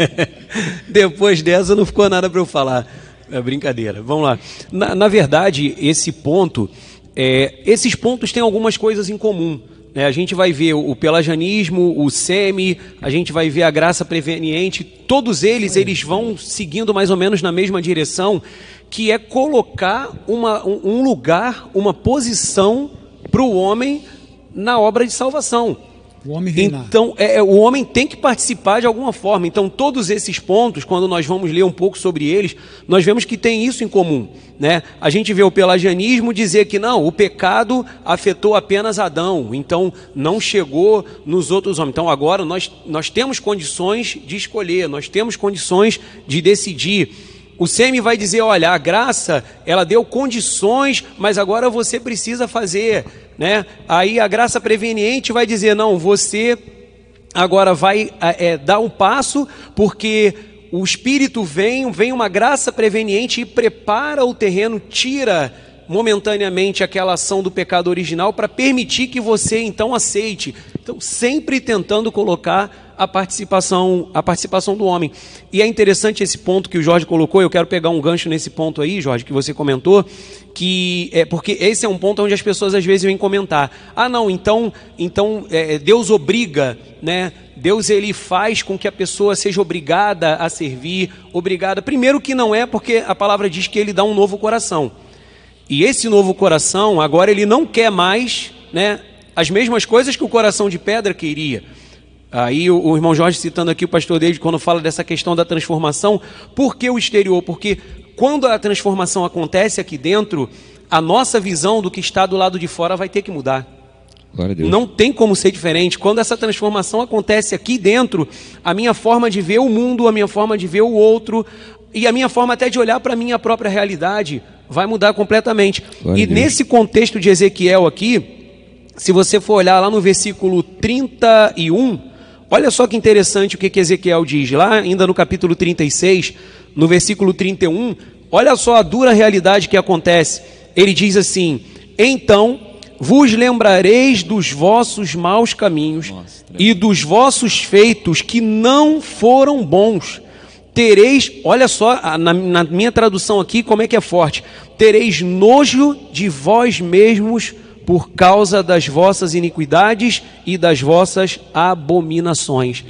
*laughs* Depois dessa não ficou nada para eu falar. É brincadeira. Vamos lá. Na, na verdade, esse ponto, é, esses pontos têm algumas coisas em comum. Né? A gente vai ver o pelagianismo, o semi, a gente vai ver a graça preveniente. Todos eles, eles vão seguindo mais ou menos na mesma direção, que é colocar uma, um, um lugar, uma posição para o homem na obra de salvação. O homem reinar. Então, é, é, o homem tem que participar de alguma forma. Então, todos esses pontos, quando nós vamos ler um pouco sobre eles, nós vemos que tem isso em comum. Né? A gente vê o pelagianismo dizer que não, o pecado afetou apenas Adão, então não chegou nos outros homens. Então, agora nós, nós temos condições de escolher, nós temos condições de decidir. O SEMI vai dizer: olha, a graça, ela deu condições, mas agora você precisa fazer. Né? Aí a graça preveniente vai dizer: não, você agora vai é, dar um passo, porque o Espírito vem, vem uma graça preveniente e prepara o terreno, tira momentaneamente aquela ação do pecado original para permitir que você então aceite. Então, sempre tentando colocar a participação, a participação do homem. E é interessante esse ponto que o Jorge colocou, eu quero pegar um gancho nesse ponto aí, Jorge, que você comentou, que é porque esse é um ponto onde as pessoas às vezes vêm comentar: "Ah, não, então, então é, Deus obriga, né? Deus ele faz com que a pessoa seja obrigada a servir, obrigada. Primeiro que não é, porque a palavra diz que ele dá um novo coração. E esse novo coração, agora ele não quer mais né, as mesmas coisas que o coração de pedra queria. Aí o, o irmão Jorge citando aqui o pastor David quando fala dessa questão da transformação, por que o exterior? Porque quando a transformação acontece aqui dentro, a nossa visão do que está do lado de fora vai ter que mudar. Não tem como ser diferente. Quando essa transformação acontece aqui dentro, a minha forma de ver o mundo, a minha forma de ver o outro e a minha forma até de olhar para a minha própria realidade vai mudar completamente. Glória e nesse contexto de Ezequiel aqui, se você for olhar lá no versículo 31, olha só que interessante o que, que Ezequiel diz, lá ainda no capítulo 36, no versículo 31, olha só a dura realidade que acontece. Ele diz assim: Então vos lembrareis dos vossos maus caminhos Nossa, e dos vossos feitos que não foram bons tereis, olha só, na, na, minha tradução aqui, como é que é forte: tereis nojo de vós mesmos por causa das vossas iniquidades e das vossas abominações.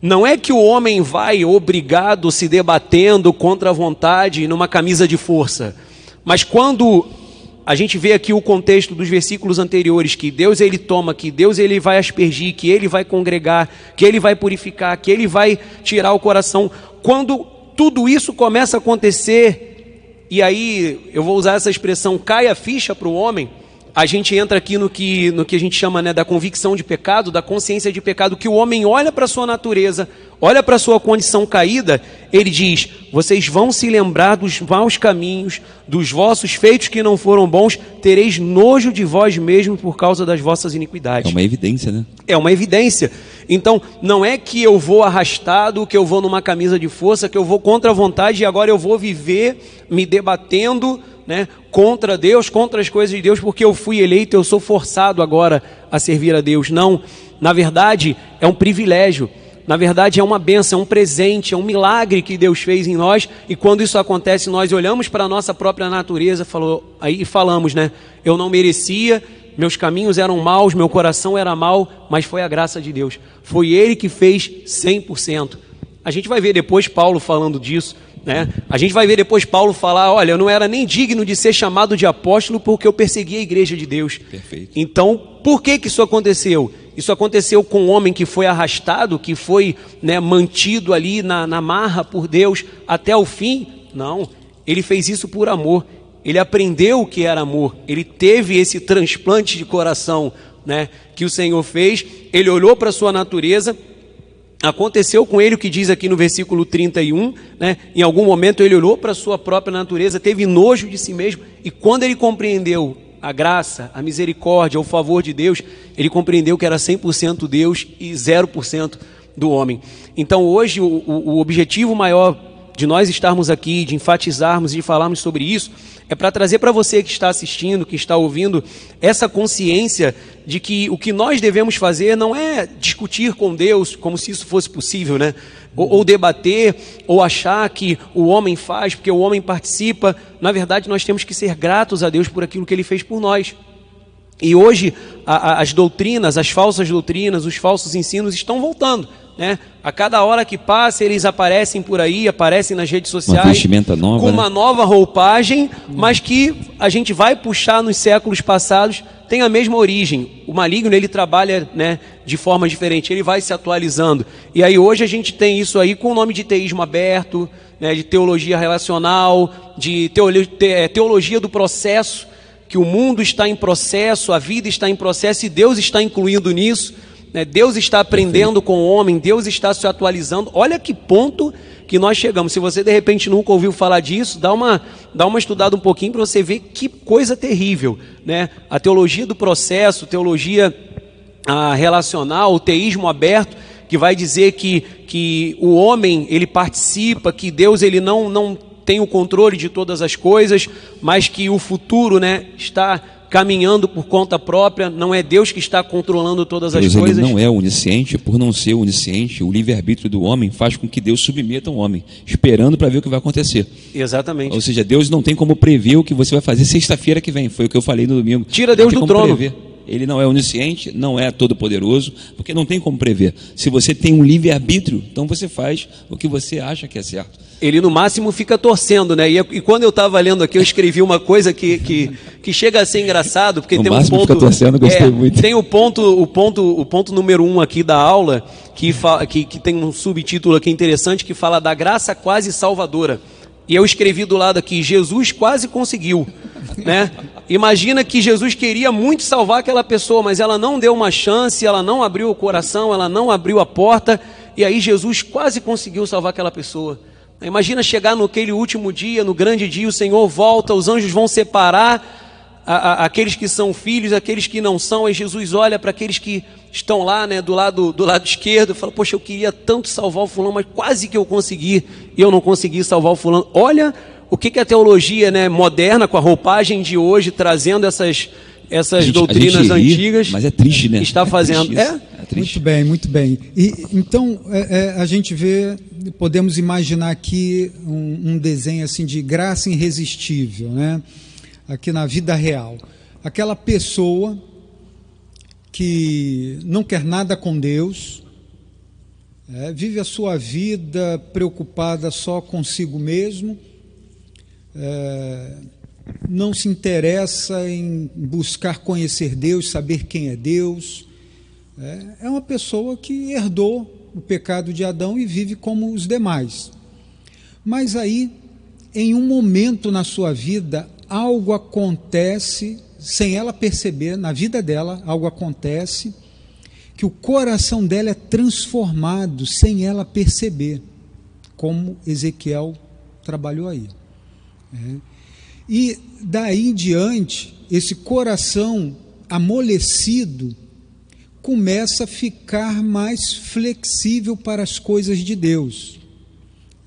Não é que o homem vai obrigado se debatendo contra a vontade numa camisa de força, mas quando a gente vê aqui o contexto dos versículos anteriores que Deus ele toma, que Deus ele vai aspergir, que ele vai congregar, que ele vai purificar, que ele vai tirar o coração. Quando tudo isso começa a acontecer, e aí eu vou usar essa expressão, cai a ficha para o homem, a gente entra aqui no que, no que a gente chama né, da convicção de pecado, da consciência de pecado, que o homem olha para a sua natureza, olha para a sua condição caída, ele diz: Vocês vão se lembrar dos maus caminhos, dos vossos feitos que não foram bons, tereis nojo de vós mesmos por causa das vossas iniquidades. É uma evidência, né? É uma evidência. Então, não é que eu vou arrastado, que eu vou numa camisa de força, que eu vou contra a vontade e agora eu vou viver me debatendo né, contra Deus, contra as coisas de Deus, porque eu fui eleito, eu sou forçado agora a servir a Deus. Não, na verdade, é um privilégio. Na verdade, é uma benção, é um presente, é um milagre que Deus fez em nós. E quando isso acontece, nós olhamos para a nossa própria natureza falou, aí falamos, né? Eu não merecia, meus caminhos eram maus, meu coração era mau, mas foi a graça de Deus. Foi Ele que fez 100%. A gente vai ver depois Paulo falando disso. Né? A gente vai ver depois Paulo falar: olha, eu não era nem digno de ser chamado de apóstolo porque eu persegui a igreja de Deus. Perfeito. Então, por que, que isso aconteceu? Isso aconteceu com um homem que foi arrastado, que foi né, mantido ali na, na marra por Deus até o fim? Não, ele fez isso por amor. Ele aprendeu o que era amor. Ele teve esse transplante de coração né, que o Senhor fez. Ele olhou para a sua natureza Aconteceu com ele o que diz aqui no versículo 31, né? Em algum momento ele olhou para sua própria natureza, teve nojo de si mesmo, e quando ele compreendeu a graça, a misericórdia, o favor de Deus, ele compreendeu que era 100% Deus e 0% do homem. Então hoje o, o objetivo maior de nós estarmos aqui, de enfatizarmos e de falarmos sobre isso, é para trazer para você que está assistindo, que está ouvindo, essa consciência de que o que nós devemos fazer não é discutir com Deus como se isso fosse possível, né? Ou, ou, debater, ou achar que o homem faz porque o homem participa. Na verdade, nós temos que ser gratos a Deus por aquilo que ele fez por nós. E hoje a, a, as doutrinas, as falsas doutrinas, os falsos ensinos estão voltando. Né? A cada hora que passa, eles aparecem por aí, aparecem nas redes sociais. Uma nova. Com né? uma nova roupagem, mas que a gente vai puxar nos séculos passados, tem a mesma origem. O maligno, ele trabalha né, de forma diferente, ele vai se atualizando. E aí hoje a gente tem isso aí com o nome de teísmo aberto, né, de teologia relacional, de é, teologia do processo, que o mundo está em processo, a vida está em processo e Deus está incluindo nisso. Né? Deus está aprendendo com o homem, Deus está se atualizando. Olha que ponto que nós chegamos. Se você de repente nunca ouviu falar disso, dá uma, dá uma estudada um pouquinho para você ver que coisa terrível. Né? A teologia do processo, teologia a, relacional, o teísmo aberto, que vai dizer que, que o homem ele participa, que Deus ele não, não tem o controle de todas as coisas, mas que o futuro né, está caminhando por conta própria, não é Deus que está controlando todas Deus, as coisas. Ele não é onisciente, por não ser onisciente, o livre-arbítrio do homem faz com que Deus submeta o homem, esperando para ver o que vai acontecer. Exatamente. Ou seja, Deus não tem como prever o que você vai fazer sexta-feira que vem, foi o que eu falei no domingo. Tira Deus do trono. Prever. Ele não é onisciente, não é todo-poderoso, porque não tem como prever. Se você tem um livre-arbítrio, então você faz o que você acha que é certo. Ele no máximo fica torcendo, né? E, e quando eu estava lendo aqui, eu escrevi uma coisa que, que, que chega a ser engraçado, porque no tem um ponto. Fica torcendo, gostei é, muito. Tem o ponto, o ponto, o ponto número um aqui da aula, que, fa, que, que tem um subtítulo aqui interessante que fala da graça quase salvadora. E eu escrevi do lado aqui, Jesus quase conseguiu. *laughs* Né? Imagina que Jesus queria muito salvar aquela pessoa, mas ela não deu uma chance, ela não abriu o coração, ela não abriu a porta, e aí Jesus quase conseguiu salvar aquela pessoa. Imagina chegar naquele último dia, no grande dia, o Senhor volta, os anjos vão separar a, a, aqueles que são filhos, aqueles que não são, e Jesus olha para aqueles que estão lá, né, do lado, do lado esquerdo, fala, poxa, eu queria tanto salvar o fulano, mas quase que eu consegui, e eu não consegui salvar o fulano. Olha o que, que a teologia né, moderna, com a roupagem de hoje, trazendo essas, essas gente, doutrinas ri, antigas. Mas é triste, né? Está fazendo. É, Muito bem, muito bem. E, então, é, é, a gente vê, podemos imaginar aqui um, um, desenho assim de graça irresistível, né? Aqui na vida real. Aquela pessoa que não quer nada com Deus, é, vive a sua vida preocupada só consigo mesmo, é, não se interessa em buscar conhecer Deus, saber quem é Deus. É, é uma pessoa que herdou o pecado de Adão e vive como os demais. Mas aí, em um momento na sua vida, algo acontece sem ela perceber, na vida dela, algo acontece, que o coração dela é transformado sem ela perceber, como Ezequiel trabalhou aí. É. E daí em diante, esse coração amolecido começa a ficar mais flexível para as coisas de Deus.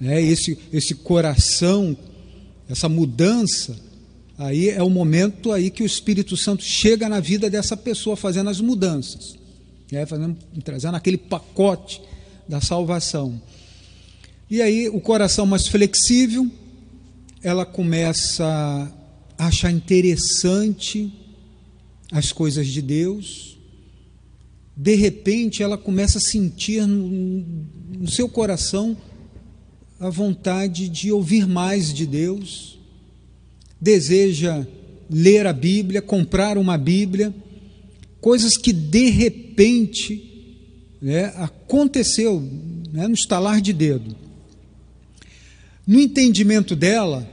É, esse, esse coração, essa mudança, Aí é o momento aí que o Espírito Santo chega na vida dessa pessoa fazendo as mudanças, né? fazendo, trazendo aquele pacote da salvação. E aí o coração mais flexível, ela começa a achar interessante as coisas de Deus. De repente ela começa a sentir no, no seu coração a vontade de ouvir mais de Deus deseja ler a Bíblia, comprar uma Bíblia, coisas que de repente né, aconteceu né, no estalar de dedo. No entendimento dela,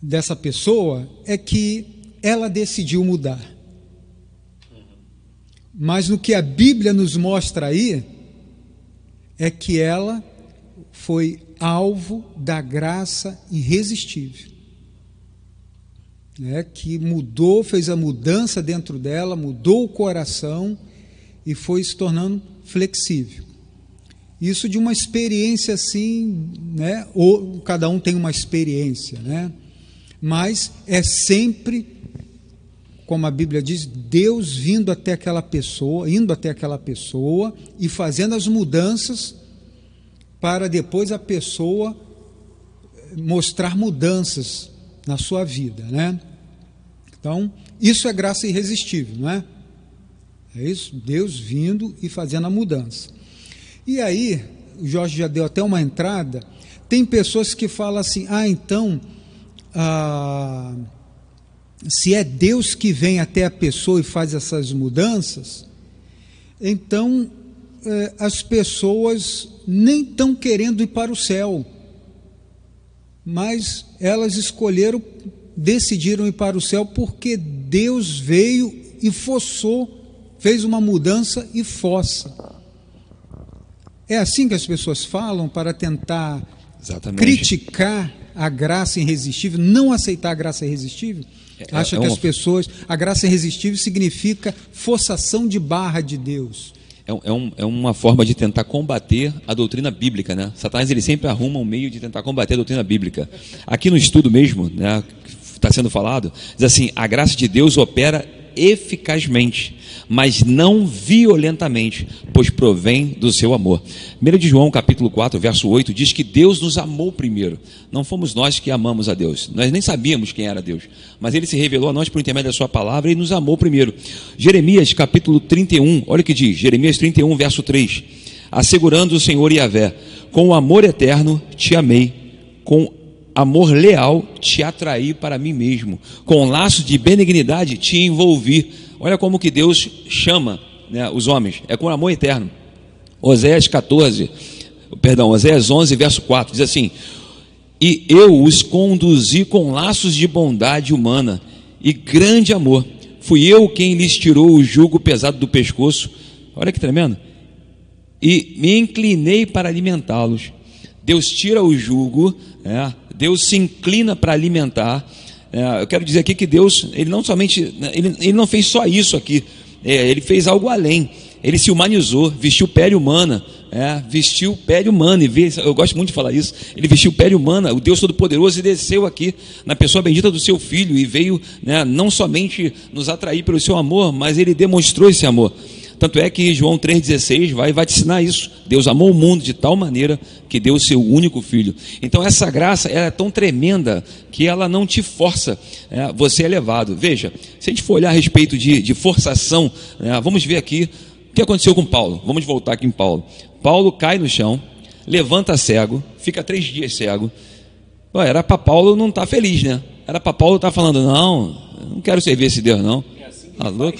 dessa pessoa, é que ela decidiu mudar. Mas no que a Bíblia nos mostra aí, é que ela foi alvo da graça irresistível. Né, que mudou, fez a mudança dentro dela, mudou o coração e foi se tornando flexível. Isso de uma experiência assim, né, ou cada um tem uma experiência, né, mas é sempre, como a Bíblia diz, Deus vindo até aquela pessoa, indo até aquela pessoa e fazendo as mudanças para depois a pessoa mostrar mudanças na sua vida, né? Então, isso é graça irresistível, não é? É isso, Deus vindo e fazendo a mudança. E aí, o Jorge já deu até uma entrada, tem pessoas que falam assim: ah, então, ah, se é Deus que vem até a pessoa e faz essas mudanças, então eh, as pessoas nem estão querendo ir para o céu, mas elas escolheram, decidiram ir para o céu porque Deus veio e forçou, fez uma mudança e força. É assim que as pessoas falam para tentar Exatamente. criticar a graça irresistível, não aceitar a graça irresistível? É, Acha é que uma... as pessoas. A graça irresistível significa forçação de barra de Deus. É, é, um, é, uma forma de tentar combater a doutrina bíblica, né? Satanás ele sempre arruma um meio de tentar combater a doutrina bíblica. Aqui no estudo mesmo, né, está sendo falado, diz assim: a graça de Deus opera eficazmente, mas não violentamente, pois provém do seu amor. 1 de João, capítulo 4, verso 8, diz que Deus nos amou primeiro. Não fomos nós que amamos a Deus. Nós nem sabíamos quem era Deus, mas ele se revelou a nós por intermédio da sua palavra e nos amou primeiro. Jeremias, capítulo 31, olha o que diz, Jeremias 31, verso 3. Assegurando o Senhor Yahvé, com o amor eterno te amei, com amor leal te atraí para mim mesmo, com laço de benignidade te envolvi. Olha como que Deus chama né, os homens, é com amor eterno. Oséias 14, perdão, Oséias 11, verso 4, diz assim: E eu os conduzi com laços de bondade humana e grande amor. Fui eu quem lhes tirou o jugo pesado do pescoço. Olha que tremendo. E me inclinei para alimentá-los. Deus tira o jugo, é, Deus se inclina para alimentar. É, eu quero dizer aqui que Deus, ele não somente, ele, ele não fez só isso aqui, é, ele fez algo além. Ele se humanizou, vestiu pele humana, é, vestiu pele humana, e eu gosto muito de falar isso. Ele vestiu pele humana, o Deus Todo-Poderoso, desceu aqui na pessoa bendita do seu filho, e veio né, não somente nos atrair pelo seu amor, mas ele demonstrou esse amor. Tanto é que João 3,16 vai, vai te ensinar isso. Deus amou o mundo de tal maneira que deu o seu único filho. Então essa graça é tão tremenda que ela não te força, é, você é levado. Veja, se a gente for olhar a respeito de, de forçação, é, vamos ver aqui o que aconteceu com Paulo. Vamos voltar aqui em Paulo. Paulo cai no chão, levanta cego, fica três dias cego. Era para Paulo não estar tá feliz, né? Era para Paulo estar tá falando, não, não quero servir esse Deus, não. É assim tá louco?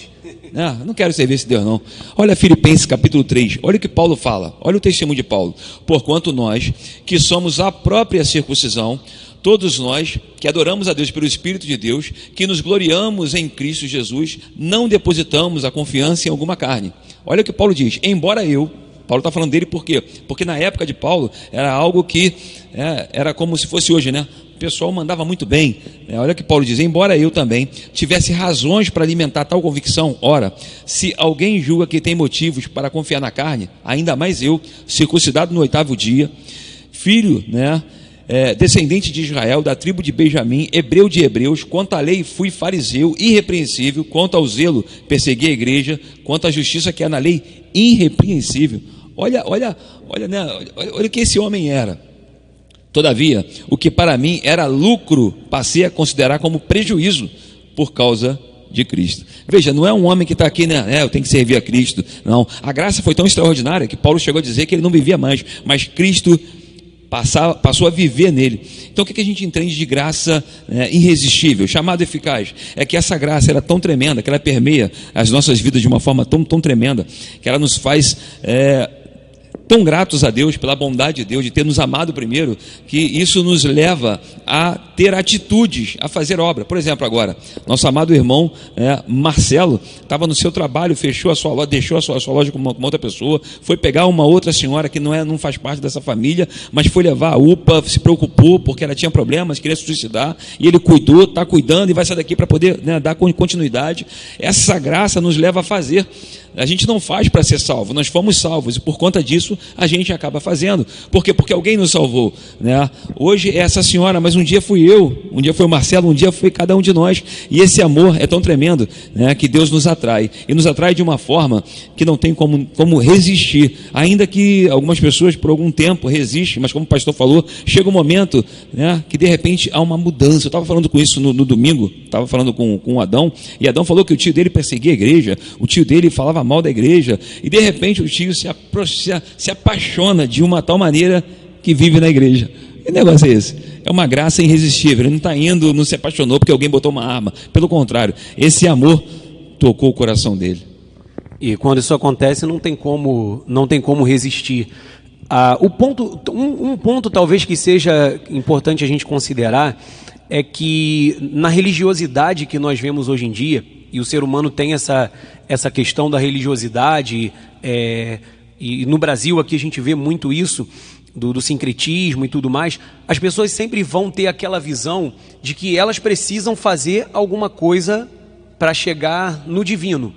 Ah, não quero servir esse Deus, não. Olha Filipenses capítulo 3, olha o que Paulo fala, olha o testemunho de Paulo. Porquanto nós, que somos a própria circuncisão, todos nós que adoramos a Deus pelo Espírito de Deus, que nos gloriamos em Cristo Jesus, não depositamos a confiança em alguma carne. Olha o que Paulo diz: embora eu, Paulo está falando dele por quê? Porque na época de Paulo era algo que é, era como se fosse hoje, né? pessoal mandava muito bem. É, olha que Paulo diz: embora eu também tivesse razões para alimentar tal convicção, ora, se alguém julga que tem motivos para confiar na carne, ainda mais eu, circuncidado no oitavo dia, filho, né? É, descendente de Israel, da tribo de Benjamim, hebreu de hebreus, quanto à lei fui fariseu, irrepreensível, quanto ao zelo persegui a igreja, quanto à justiça que é na lei, irrepreensível. Olha, olha, olha, né, olha, olha o que esse homem era. Todavia, o que para mim era lucro, passei a considerar como prejuízo por causa de Cristo. Veja, não é um homem que está aqui, né? É, eu tenho que servir a Cristo. Não. A graça foi tão extraordinária que Paulo chegou a dizer que ele não vivia mais, mas Cristo passava, passou a viver nele. Então, o que, a gente entende de graça é, irresistível, chamado eficaz? É que essa graça era tão tremenda, que ela permeia as nossas vidas de uma forma tão, tão tremenda, que ela nos faz. É, tão gratos a Deus pela bondade de Deus de ter nos amado primeiro, que isso nos leva a ter atitudes, a fazer obra. Por exemplo, agora, nosso amado irmão é, Marcelo estava no seu trabalho, fechou a sua loja, deixou a sua, a sua loja com uma, outra pessoa, foi pegar uma outra senhora que não, é, não faz parte dessa família, mas foi levar a UPA, se preocupou porque ela tinha problemas, queria se suicidar, e ele cuidou, está cuidando e vai sair daqui para poder né, dar continuidade. Essa graça nos leva a fazer. A gente não faz para ser salvo, nós fomos salvos e por conta disso a gente acaba fazendo. Por quê? Porque alguém nos salvou. Né? Hoje é essa senhora, mas um dia fui eu, um dia foi o Marcelo, um dia foi cada um de nós. E esse amor é tão tremendo né, que Deus nos atrai. E nos atrai de uma forma que não tem como, como resistir. Ainda que algumas pessoas por algum tempo resistem, mas como o pastor falou, chega um momento né, que de repente há uma mudança. Eu estava falando com isso no, no domingo, estava falando com, com Adão, e Adão falou que o tio dele perseguia a igreja, o tio dele falava mal da igreja, e de repente o tio se se apaixona de uma tal maneira que vive na igreja. Que negócio é esse? É uma graça irresistível. Ele não está indo, não se apaixonou porque alguém botou uma arma. Pelo contrário, esse amor tocou o coração dele. E quando isso acontece, não tem como, não tem como resistir. Ah, o ponto, um, um ponto talvez que seja importante a gente considerar é que na religiosidade que nós vemos hoje em dia, e o ser humano tem essa, essa questão da religiosidade, é, e no Brasil aqui a gente vê muito isso, do, do, sincretismo e tudo mais, as pessoas sempre vão ter aquela visão de que elas precisam fazer alguma coisa para chegar no divino.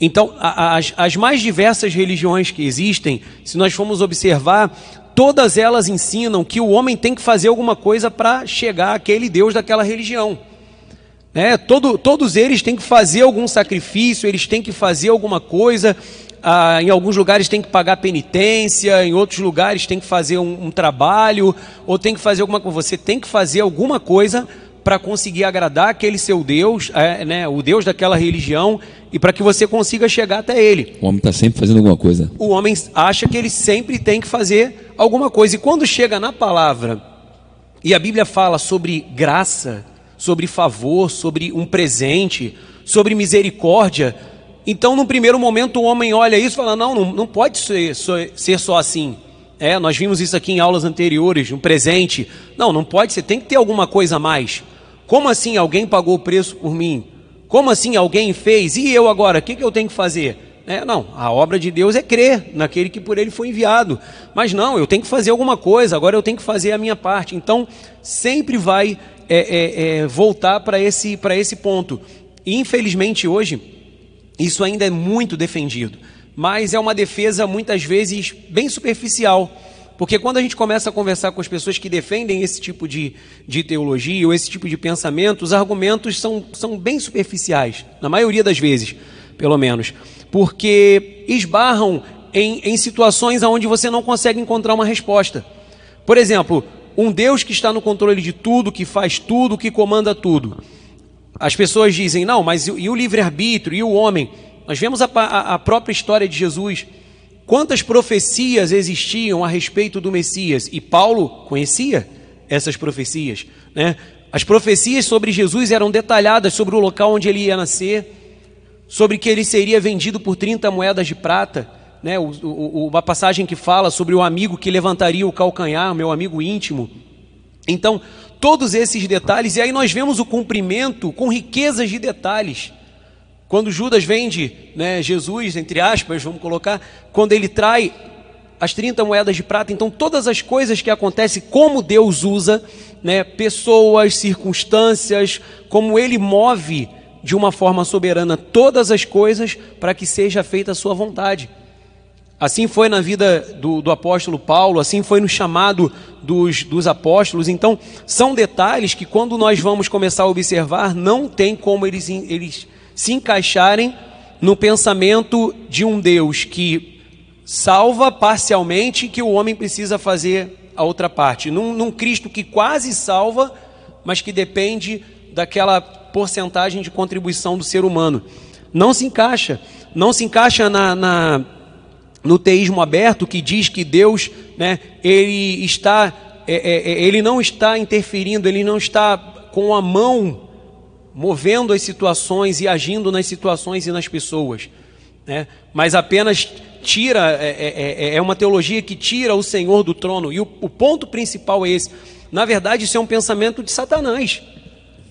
Então, as, as mais diversas religiões que existem, se nós formos observar, todas elas ensinam que o homem tem que fazer alguma coisa para chegar àquele Deus daquela religião. É, todo, todos eles têm que fazer algum sacrifício, eles têm que fazer alguma coisa. Ah, em alguns lugares tem que pagar penitência, em outros lugares tem que fazer um, um trabalho, ou tem que fazer alguma coisa. Você tem que fazer alguma coisa para conseguir agradar aquele seu Deus, é, né, o Deus daquela religião, e para que você consiga chegar até ele. O homem está sempre fazendo alguma coisa. O homem acha que ele sempre tem que fazer alguma coisa. E quando chega na palavra, e a Bíblia fala sobre graça, sobre favor, sobre um presente, sobre misericórdia, então no primeiro momento o homem olha isso e fala: não, não, não pode ser, ser só assim. É, nós vimos isso aqui em aulas anteriores, um presente. Não, não pode ser, tem que ter alguma coisa a mais. Como assim alguém pagou o preço por mim? Como assim alguém fez? E eu agora? O que, que eu tenho que fazer? É, não, a obra de Deus é crer naquele que por ele foi enviado. Mas não, eu tenho que fazer alguma coisa, agora eu tenho que fazer a minha parte. Então, sempre vai é, é, é, voltar para esse, esse ponto. Infelizmente, hoje, isso ainda é muito defendido. Mas é uma defesa, muitas vezes, bem superficial. Porque quando a gente começa a conversar com as pessoas que defendem esse tipo de, de teologia ou esse tipo de pensamento, os argumentos são, são bem superficiais, na maioria das vezes, pelo menos, porque esbarram em, em situações onde você não consegue encontrar uma resposta. Por exemplo, um Deus que está no controle de tudo, que faz tudo, que comanda tudo. As pessoas dizem, não, mas e o livre-arbítrio, e o homem? Nós vemos a, a, a própria história de Jesus. Quantas profecias existiam a respeito do Messias? E Paulo conhecia essas profecias. Né? As profecias sobre Jesus eram detalhadas sobre o local onde ele ia nascer, sobre que ele seria vendido por 30 moedas de prata. Né? O, o, uma passagem que fala sobre o amigo que levantaria o calcanhar, meu amigo íntimo. Então, todos esses detalhes, e aí nós vemos o cumprimento com riquezas de detalhes. Quando Judas vende né, Jesus, entre aspas, vamos colocar, quando ele trai as 30 moedas de prata, então todas as coisas que acontecem, como Deus usa, né, pessoas, circunstâncias, como Ele move de uma forma soberana todas as coisas para que seja feita a sua vontade. Assim foi na vida do, do apóstolo Paulo, assim foi no chamado dos, dos apóstolos. Então, são detalhes que, quando nós vamos começar a observar, não tem como eles, eles se encaixarem no pensamento de um Deus que salva parcialmente que o homem precisa fazer a outra parte. Num, num Cristo que quase salva, mas que depende daquela porcentagem de contribuição do ser humano. Não se encaixa. Não se encaixa na, na no teísmo aberto que diz que Deus, né, ele está, é, é, é ele não está interferindo, ele não está com a mão movendo as situações e agindo nas situações e nas pessoas, né? mas apenas tira, é, é, é, é uma teologia que tira o Senhor do trono, e o, o ponto principal é esse. Na verdade, isso é um pensamento de Satanás,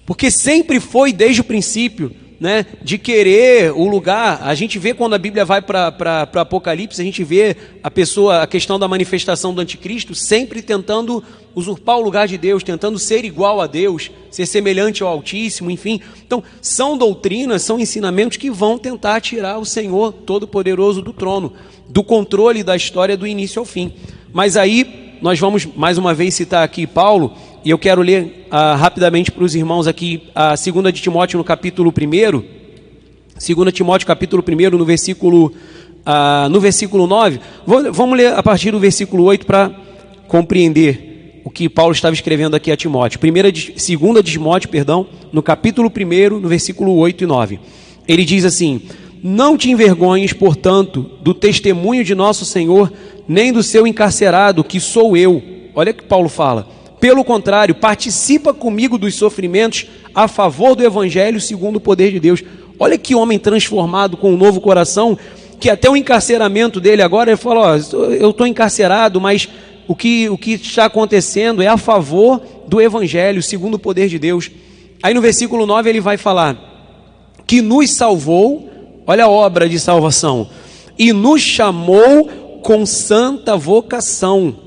porque sempre foi desde o princípio né, de querer o lugar. A gente vê quando a Bíblia vai para Apocalipse, a gente vê a pessoa, a questão da manifestação do anticristo, sempre tentando usurpar o lugar de Deus, tentando ser igual a Deus, ser semelhante ao Altíssimo, enfim. Então, são doutrinas, são ensinamentos que vão tentar tirar o Senhor Todo-Poderoso do trono, do controle da história do início ao fim. Mas aí, nós vamos mais uma vez citar aqui Paulo, e eu quero ler uh, rapidamente para os irmãos aqui a uh, 2 de Timóteo no capítulo 1. 2 Timóteo capítulo 1, no versículo, uh, no versículo 9. Vou, vamos ler a partir do versículo 8 para compreender o que Paulo estava escrevendo aqui a Timóteo. 2 de Timóteo, perdão, no capítulo 1, no versículo 8 e 9. Ele diz assim: Não te envergonhes, portanto, do testemunho de nosso Senhor, nem do seu encarcerado, que sou eu. Olha o que Paulo fala. Pelo contrário, participa comigo dos sofrimentos a favor do Evangelho segundo o poder de Deus. Olha que homem transformado com um novo coração, que até o encarceramento dele agora, ele fala: Ó, eu estou encarcerado, mas o que, o que está acontecendo é a favor do Evangelho segundo o poder de Deus. Aí no versículo 9 ele vai falar que nos salvou, olha a obra de salvação, e nos chamou com santa vocação.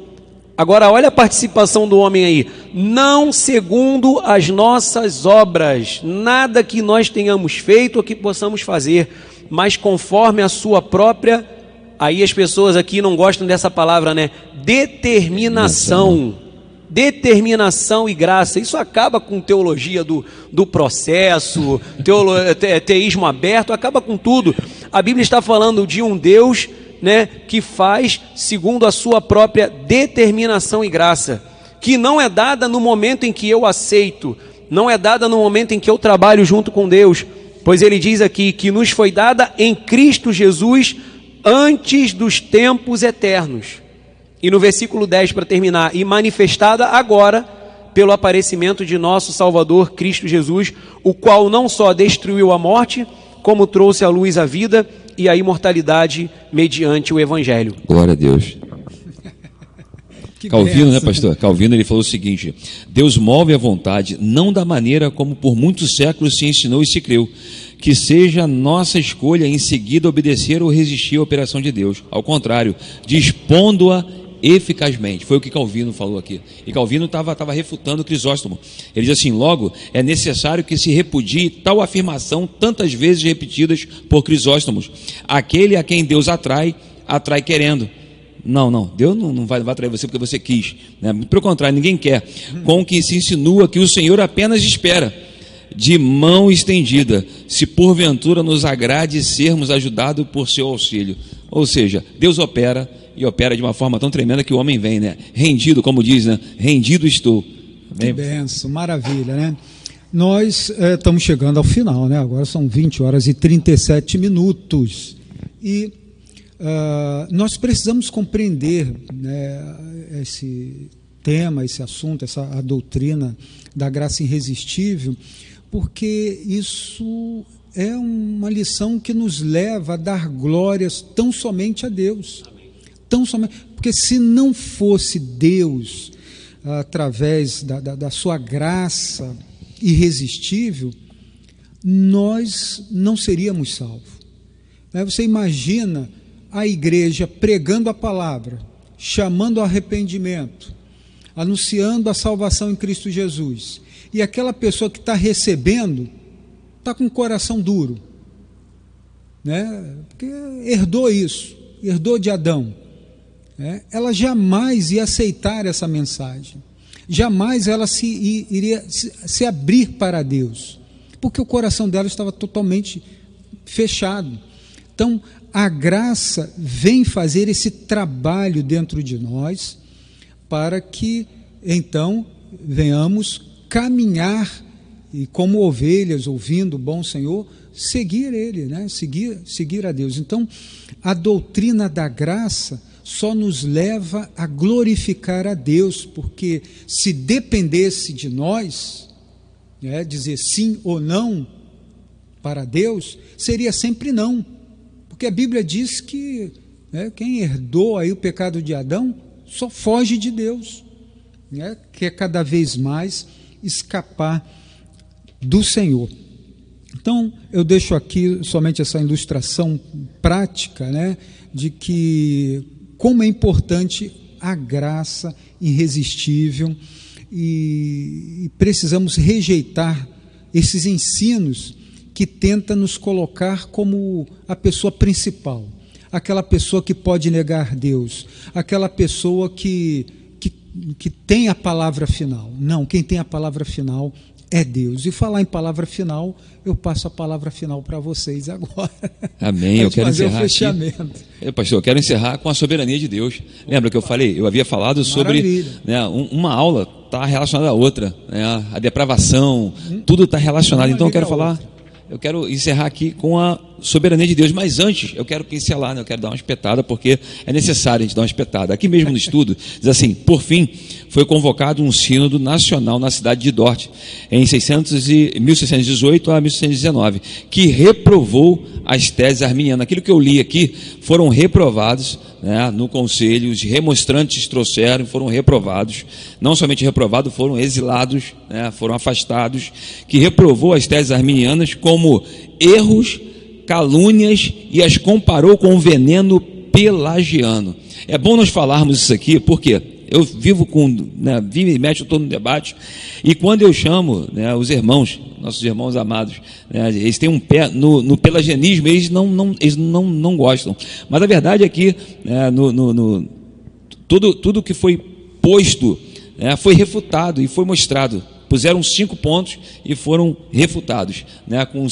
Agora olha a participação do homem aí. Não segundo as nossas obras, nada que nós tenhamos feito ou que possamos fazer, mas conforme a sua própria. Aí as pessoas aqui não gostam dessa palavra, né? Determinação determinação e graça. Isso acaba com teologia do, do processo, teolo, te, teísmo aberto, acaba com tudo. A Bíblia está falando de um Deus né, que faz segundo a sua própria determinação e graça, que não é dada no momento em que eu aceito, não é dada no momento em que eu trabalho junto com Deus, pois ele diz aqui que nos foi dada em Cristo Jesus antes dos tempos eternos. E no versículo 10, para terminar, e manifestada agora pelo aparecimento de nosso Salvador Cristo Jesus, o qual não só destruiu a morte, como trouxe à luz a vida e a imortalidade mediante o Evangelho. Glória a Deus. Calvino, né, pastor? Calvino ele falou o seguinte: Deus move a vontade não da maneira como por muitos séculos se ensinou e se creu, que seja nossa escolha em seguida obedecer ou resistir à operação de Deus. Ao contrário, dispondo-a eficazmente. Foi o que Calvino falou aqui. E Calvino estava refutando Crisóstomo. Ele diz assim: logo, é necessário que se repudie tal afirmação tantas vezes repetidas por Crisóstomos. Aquele a quem Deus atrai, atrai querendo. Não, não, Deus não, não vai, vai atrair você porque você quis. Né? Pelo contrário, ninguém quer. Com que se insinua que o Senhor apenas espera, de mão estendida, se porventura nos agrade sermos ajudados por seu auxílio. Ou seja, Deus opera e opera de uma forma tão tremenda que o homem vem, né? Rendido, como diz, né? Rendido estou. Que benção, maravilha, né? Nós é, estamos chegando ao final, né? Agora são 20 horas e 37 minutos. E uh, nós precisamos compreender né, esse tema, esse assunto, essa a doutrina da graça irresistível, porque isso é uma lição que nos leva a dar glórias tão somente a Deus. Amém tão somente. Porque se não fosse Deus, através da, da, da sua graça irresistível, nós não seríamos salvos. Né, você imagina a igreja pregando a palavra, chamando ao arrependimento, anunciando a salvação em Cristo Jesus, e aquela pessoa que está recebendo está com o coração duro, né? porque herdou isso, herdou de Adão é, ela jamais ia aceitar essa mensagem, jamais ela se iria se, abrir para Deus, porque o coração dela estava totalmente fechado. Então, a graça vem fazer esse trabalho dentro de nós para que então venhamos caminhar e como ovelhas ouvindo o bom Senhor, seguir ele, né? Seguir, seguir a Deus. Então, a doutrina da graça só nos leva a glorificar a Deus, porque se dependesse de nós, né, dizer sim ou não para Deus, seria sempre não, porque a Bíblia diz que né, quem herdou aí o pecado de Adão só foge de Deus, né, quer cada vez mais escapar do Senhor. Então, eu deixo aqui somente essa ilustração prática, né, de que como é importante a graça irresistível e, e precisamos rejeitar esses ensinos que tenta nos colocar como a pessoa principal, aquela pessoa que pode negar Deus, aquela pessoa que, que, que tem a palavra final. Não, quem tem a palavra final é Deus. E falar em palavra final, eu passo a palavra final para vocês agora. Amém. Eu quero encerrar. O fechamento. Aqui. Eu, pastor, eu quero encerrar com a soberania de Deus. Lembra que eu falei? Eu havia falado sobre né, uma aula está relacionada à outra, né, a depravação, tudo está relacionado. Então eu quero falar, eu quero encerrar aqui com a soberania de Deus. Mas antes, eu quero pincelar, né? eu quero dar uma espetada, porque é necessário a gente dar uma espetada. Aqui mesmo no estudo, *laughs* diz assim: por fim, foi convocado um sínodo nacional na cidade de Dort, em 600 e, 1618 a 1619, que reprovou as teses arminianas. Aquilo que eu li aqui foram reprovados né, no conselho, os remonstrantes trouxeram, foram reprovados, não somente reprovados, foram exilados, né, foram afastados, que reprovou as teses arminianas como erros, calúnias e as comparou com o veneno pelagiano. É bom nós falarmos isso aqui, porque eu vivo com, né, vivo e mexe, estou no debate, e quando eu chamo né, os irmãos, nossos irmãos amados, né, eles têm um pé no, no pelagianismo, eles não, não, eles não, não gostam. Mas a verdade é que né, no, no, no, tudo, tudo que foi posto né, foi refutado e foi mostrado puseram cinco pontos e foram refutados, né, com,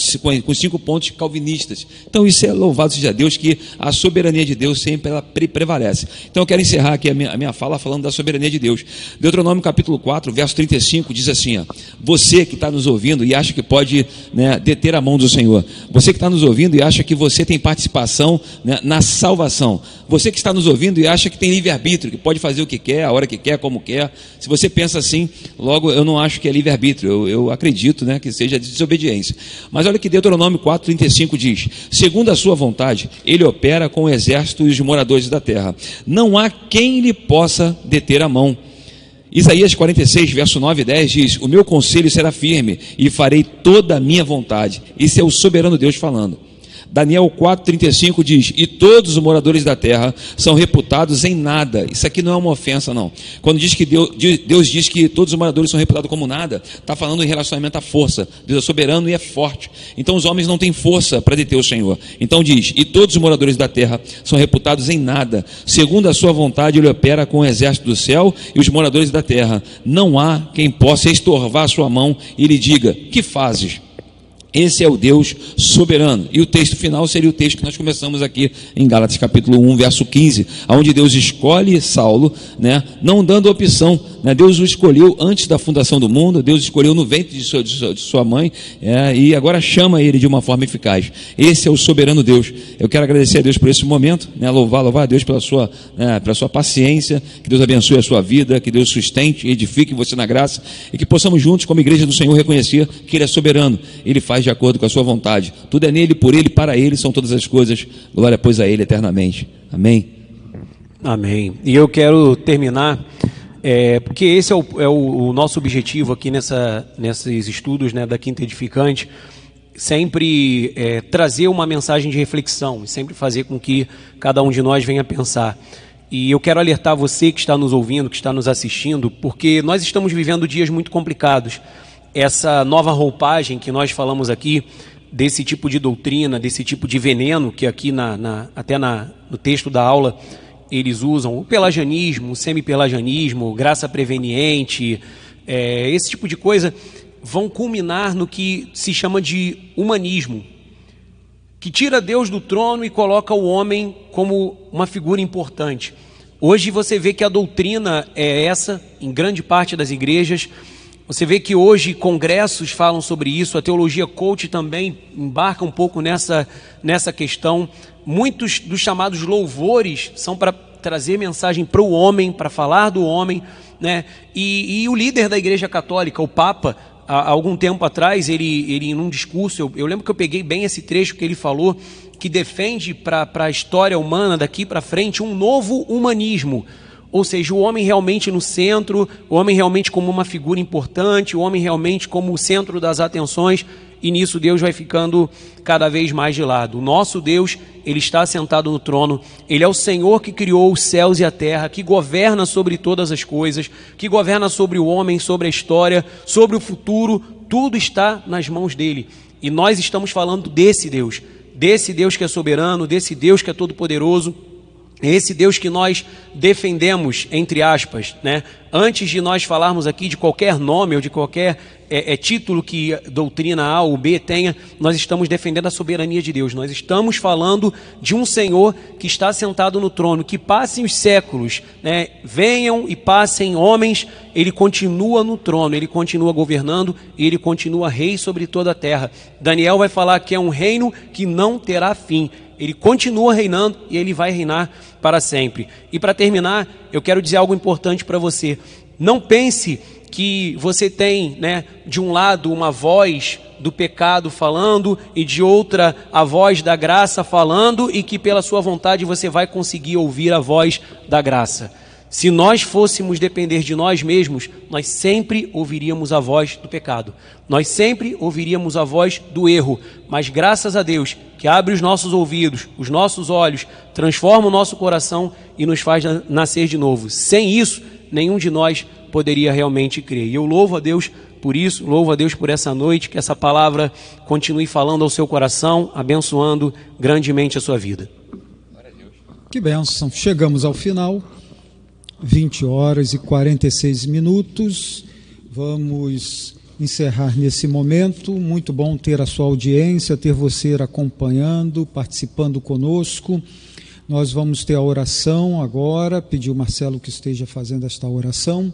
com cinco pontos calvinistas. Então isso é louvado seja Deus que a soberania de Deus sempre ela prevalece. Então eu quero encerrar aqui a minha, a minha fala falando da soberania de Deus. Deuteronômio capítulo 4, verso 35 diz assim: ó, Você que está nos ouvindo e acha que pode né, deter a mão do Senhor, você que está nos ouvindo e acha que você tem participação né, na salvação, você que está nos ouvindo e acha que tem livre-arbítrio, que pode fazer o que quer, a hora que quer, como quer, se você pensa assim, logo eu não acho que é livre-arbítrio, eu, eu, acredito né, que seja desobediência. Mas olha que Deuteronômio 4,35 diz: segundo a sua vontade, ele opera com o exército e os moradores da terra. Não há quem lhe possa deter a mão. Isaías 46, verso 9 e 10 diz: O meu conselho será firme e farei toda a minha vontade. Isso é o soberano Deus falando. Daniel 4,35 diz: E todos os moradores da terra são reputados em nada. Isso aqui não é uma ofensa, não. Quando diz que Deus, Deus diz que todos os moradores são reputados como nada, está falando em relacionamento à força. Deus é soberano e é forte. Então os homens não têm força para deter o Senhor. Então diz: E todos os moradores da terra são reputados em nada. Segundo a sua vontade, ele opera com o exército do céu e os moradores da terra. Não há quem possa estorvar a sua mão e lhe diga: Que fazes? Esse é o Deus soberano. E o texto final seria o texto que nós começamos aqui em Gálatas capítulo 1, verso 15, onde Deus escolhe Saulo, né, não dando opção. Né, Deus o escolheu antes da fundação do mundo, Deus escolheu no ventre de sua, de sua, mãe é, e agora chama ele de uma forma eficaz. Esse é o soberano Deus. Eu quero agradecer a Deus por esse momento, né, louvar, louvar a Deus pela sua, né, pela sua paciência, que Deus abençoe a sua vida, que Deus sustente, edifique você na graça e que possamos juntos, como igreja do Senhor, reconhecer que Ele é soberano. Ele faz de acordo com a sua vontade. Tudo é nele, por ele, para ele são todas as coisas. Glória, pois, a ele eternamente. Amém. Amém. E eu quero terminar, é, porque esse é, o, é o, o, nosso objetivo aqui nessa, nesses estudos né, da Quinta Edificante, sempre é, trazer uma mensagem de reflexão, sempre fazer com que cada um de nós venha pensar. E eu quero alertar você que está nos ouvindo, que está nos assistindo, porque nós estamos vivendo dias muito complicados essa nova roupagem que nós falamos aqui, desse tipo de doutrina, desse tipo de veneno, que aqui na, na até na, no texto da aula eles usam, o pelagianismo, o semi-pelagianismo, graça preveniente, é, esse tipo de coisa, vão culminar no que se chama de humanismo, que tira Deus do trono e coloca o homem como uma figura importante. Hoje você vê que a doutrina é essa, em grande parte das igrejas, você vê que hoje congressos falam sobre isso, a teologia coach também embarca um pouco nessa, nessa questão. Muitos dos chamados louvores são para trazer mensagem para o homem, para falar do homem. Né? E, e, o líder da Igreja Católica, o Papa, há, algum tempo atrás, ele, ele em um discurso, eu, eu lembro que eu peguei bem esse trecho que ele falou, que defende para a história humana daqui para frente um novo humanismo ou seja, o homem realmente no centro, o homem realmente como uma figura importante, o homem realmente como o centro das atenções, e nisso Deus vai ficando cada vez mais de lado. O nosso Deus, ele está sentado no trono, ele é o Senhor que criou os céus e a terra, que governa sobre todas as coisas, que governa sobre o homem, sobre a história, sobre o futuro, tudo está nas mãos dele. E nós estamos falando desse Deus, desse Deus que é soberano, desse Deus que é todo-poderoso é esse Deus que nós defendemos, entre aspas, né? antes de nós falarmos aqui de qualquer nome ou de qualquer é, é, título que doutrina A ou B tenha, nós estamos defendendo a soberania de Deus. Nós estamos falando de um Senhor que está sentado no trono, que passem os séculos, né, venham e passem homens, ele continua no trono, ele continua governando e ele continua rei sobre toda a terra. Daniel vai falar que é um reino que não terá fim. Ele continua reinando e ele vai reinar para sempre. E para terminar, eu quero dizer algo importante para você. Não pense que você tem, né, de um lado uma voz do pecado falando e de outra a voz da graça falando e que pela sua vontade você vai conseguir ouvir a voz da graça. Se nós fôssemos depender de nós mesmos, nós sempre ouviríamos a voz do pecado. Nós sempre ouviríamos a voz do erro. Mas graças a Deus, que abre os nossos ouvidos, os nossos olhos, transforma o nosso coração e nos faz nascer de novo. Sem isso, nenhum de nós poderia realmente crer. E eu louvo a Deus por isso, louvo a Deus por essa noite, que essa palavra continue falando ao seu coração, abençoando grandemente a sua vida. Que bênção. Chegamos ao final. 20 horas e 46 minutos. Vamos encerrar nesse momento. Muito bom ter a sua audiência, ter você acompanhando, participando conosco. Nós vamos ter a oração agora, pedir o Marcelo que esteja fazendo esta oração,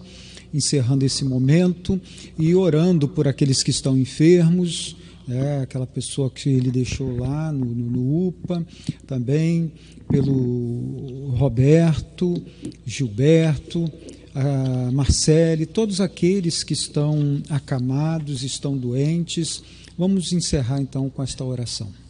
encerrando esse momento e orando por aqueles que estão enfermos, é, aquela pessoa que ele deixou lá no, no, no UPA, também pelo Roberto, Gilberto, a Marcele, todos aqueles que estão acamados, estão doentes. Vamos encerrar então com esta oração.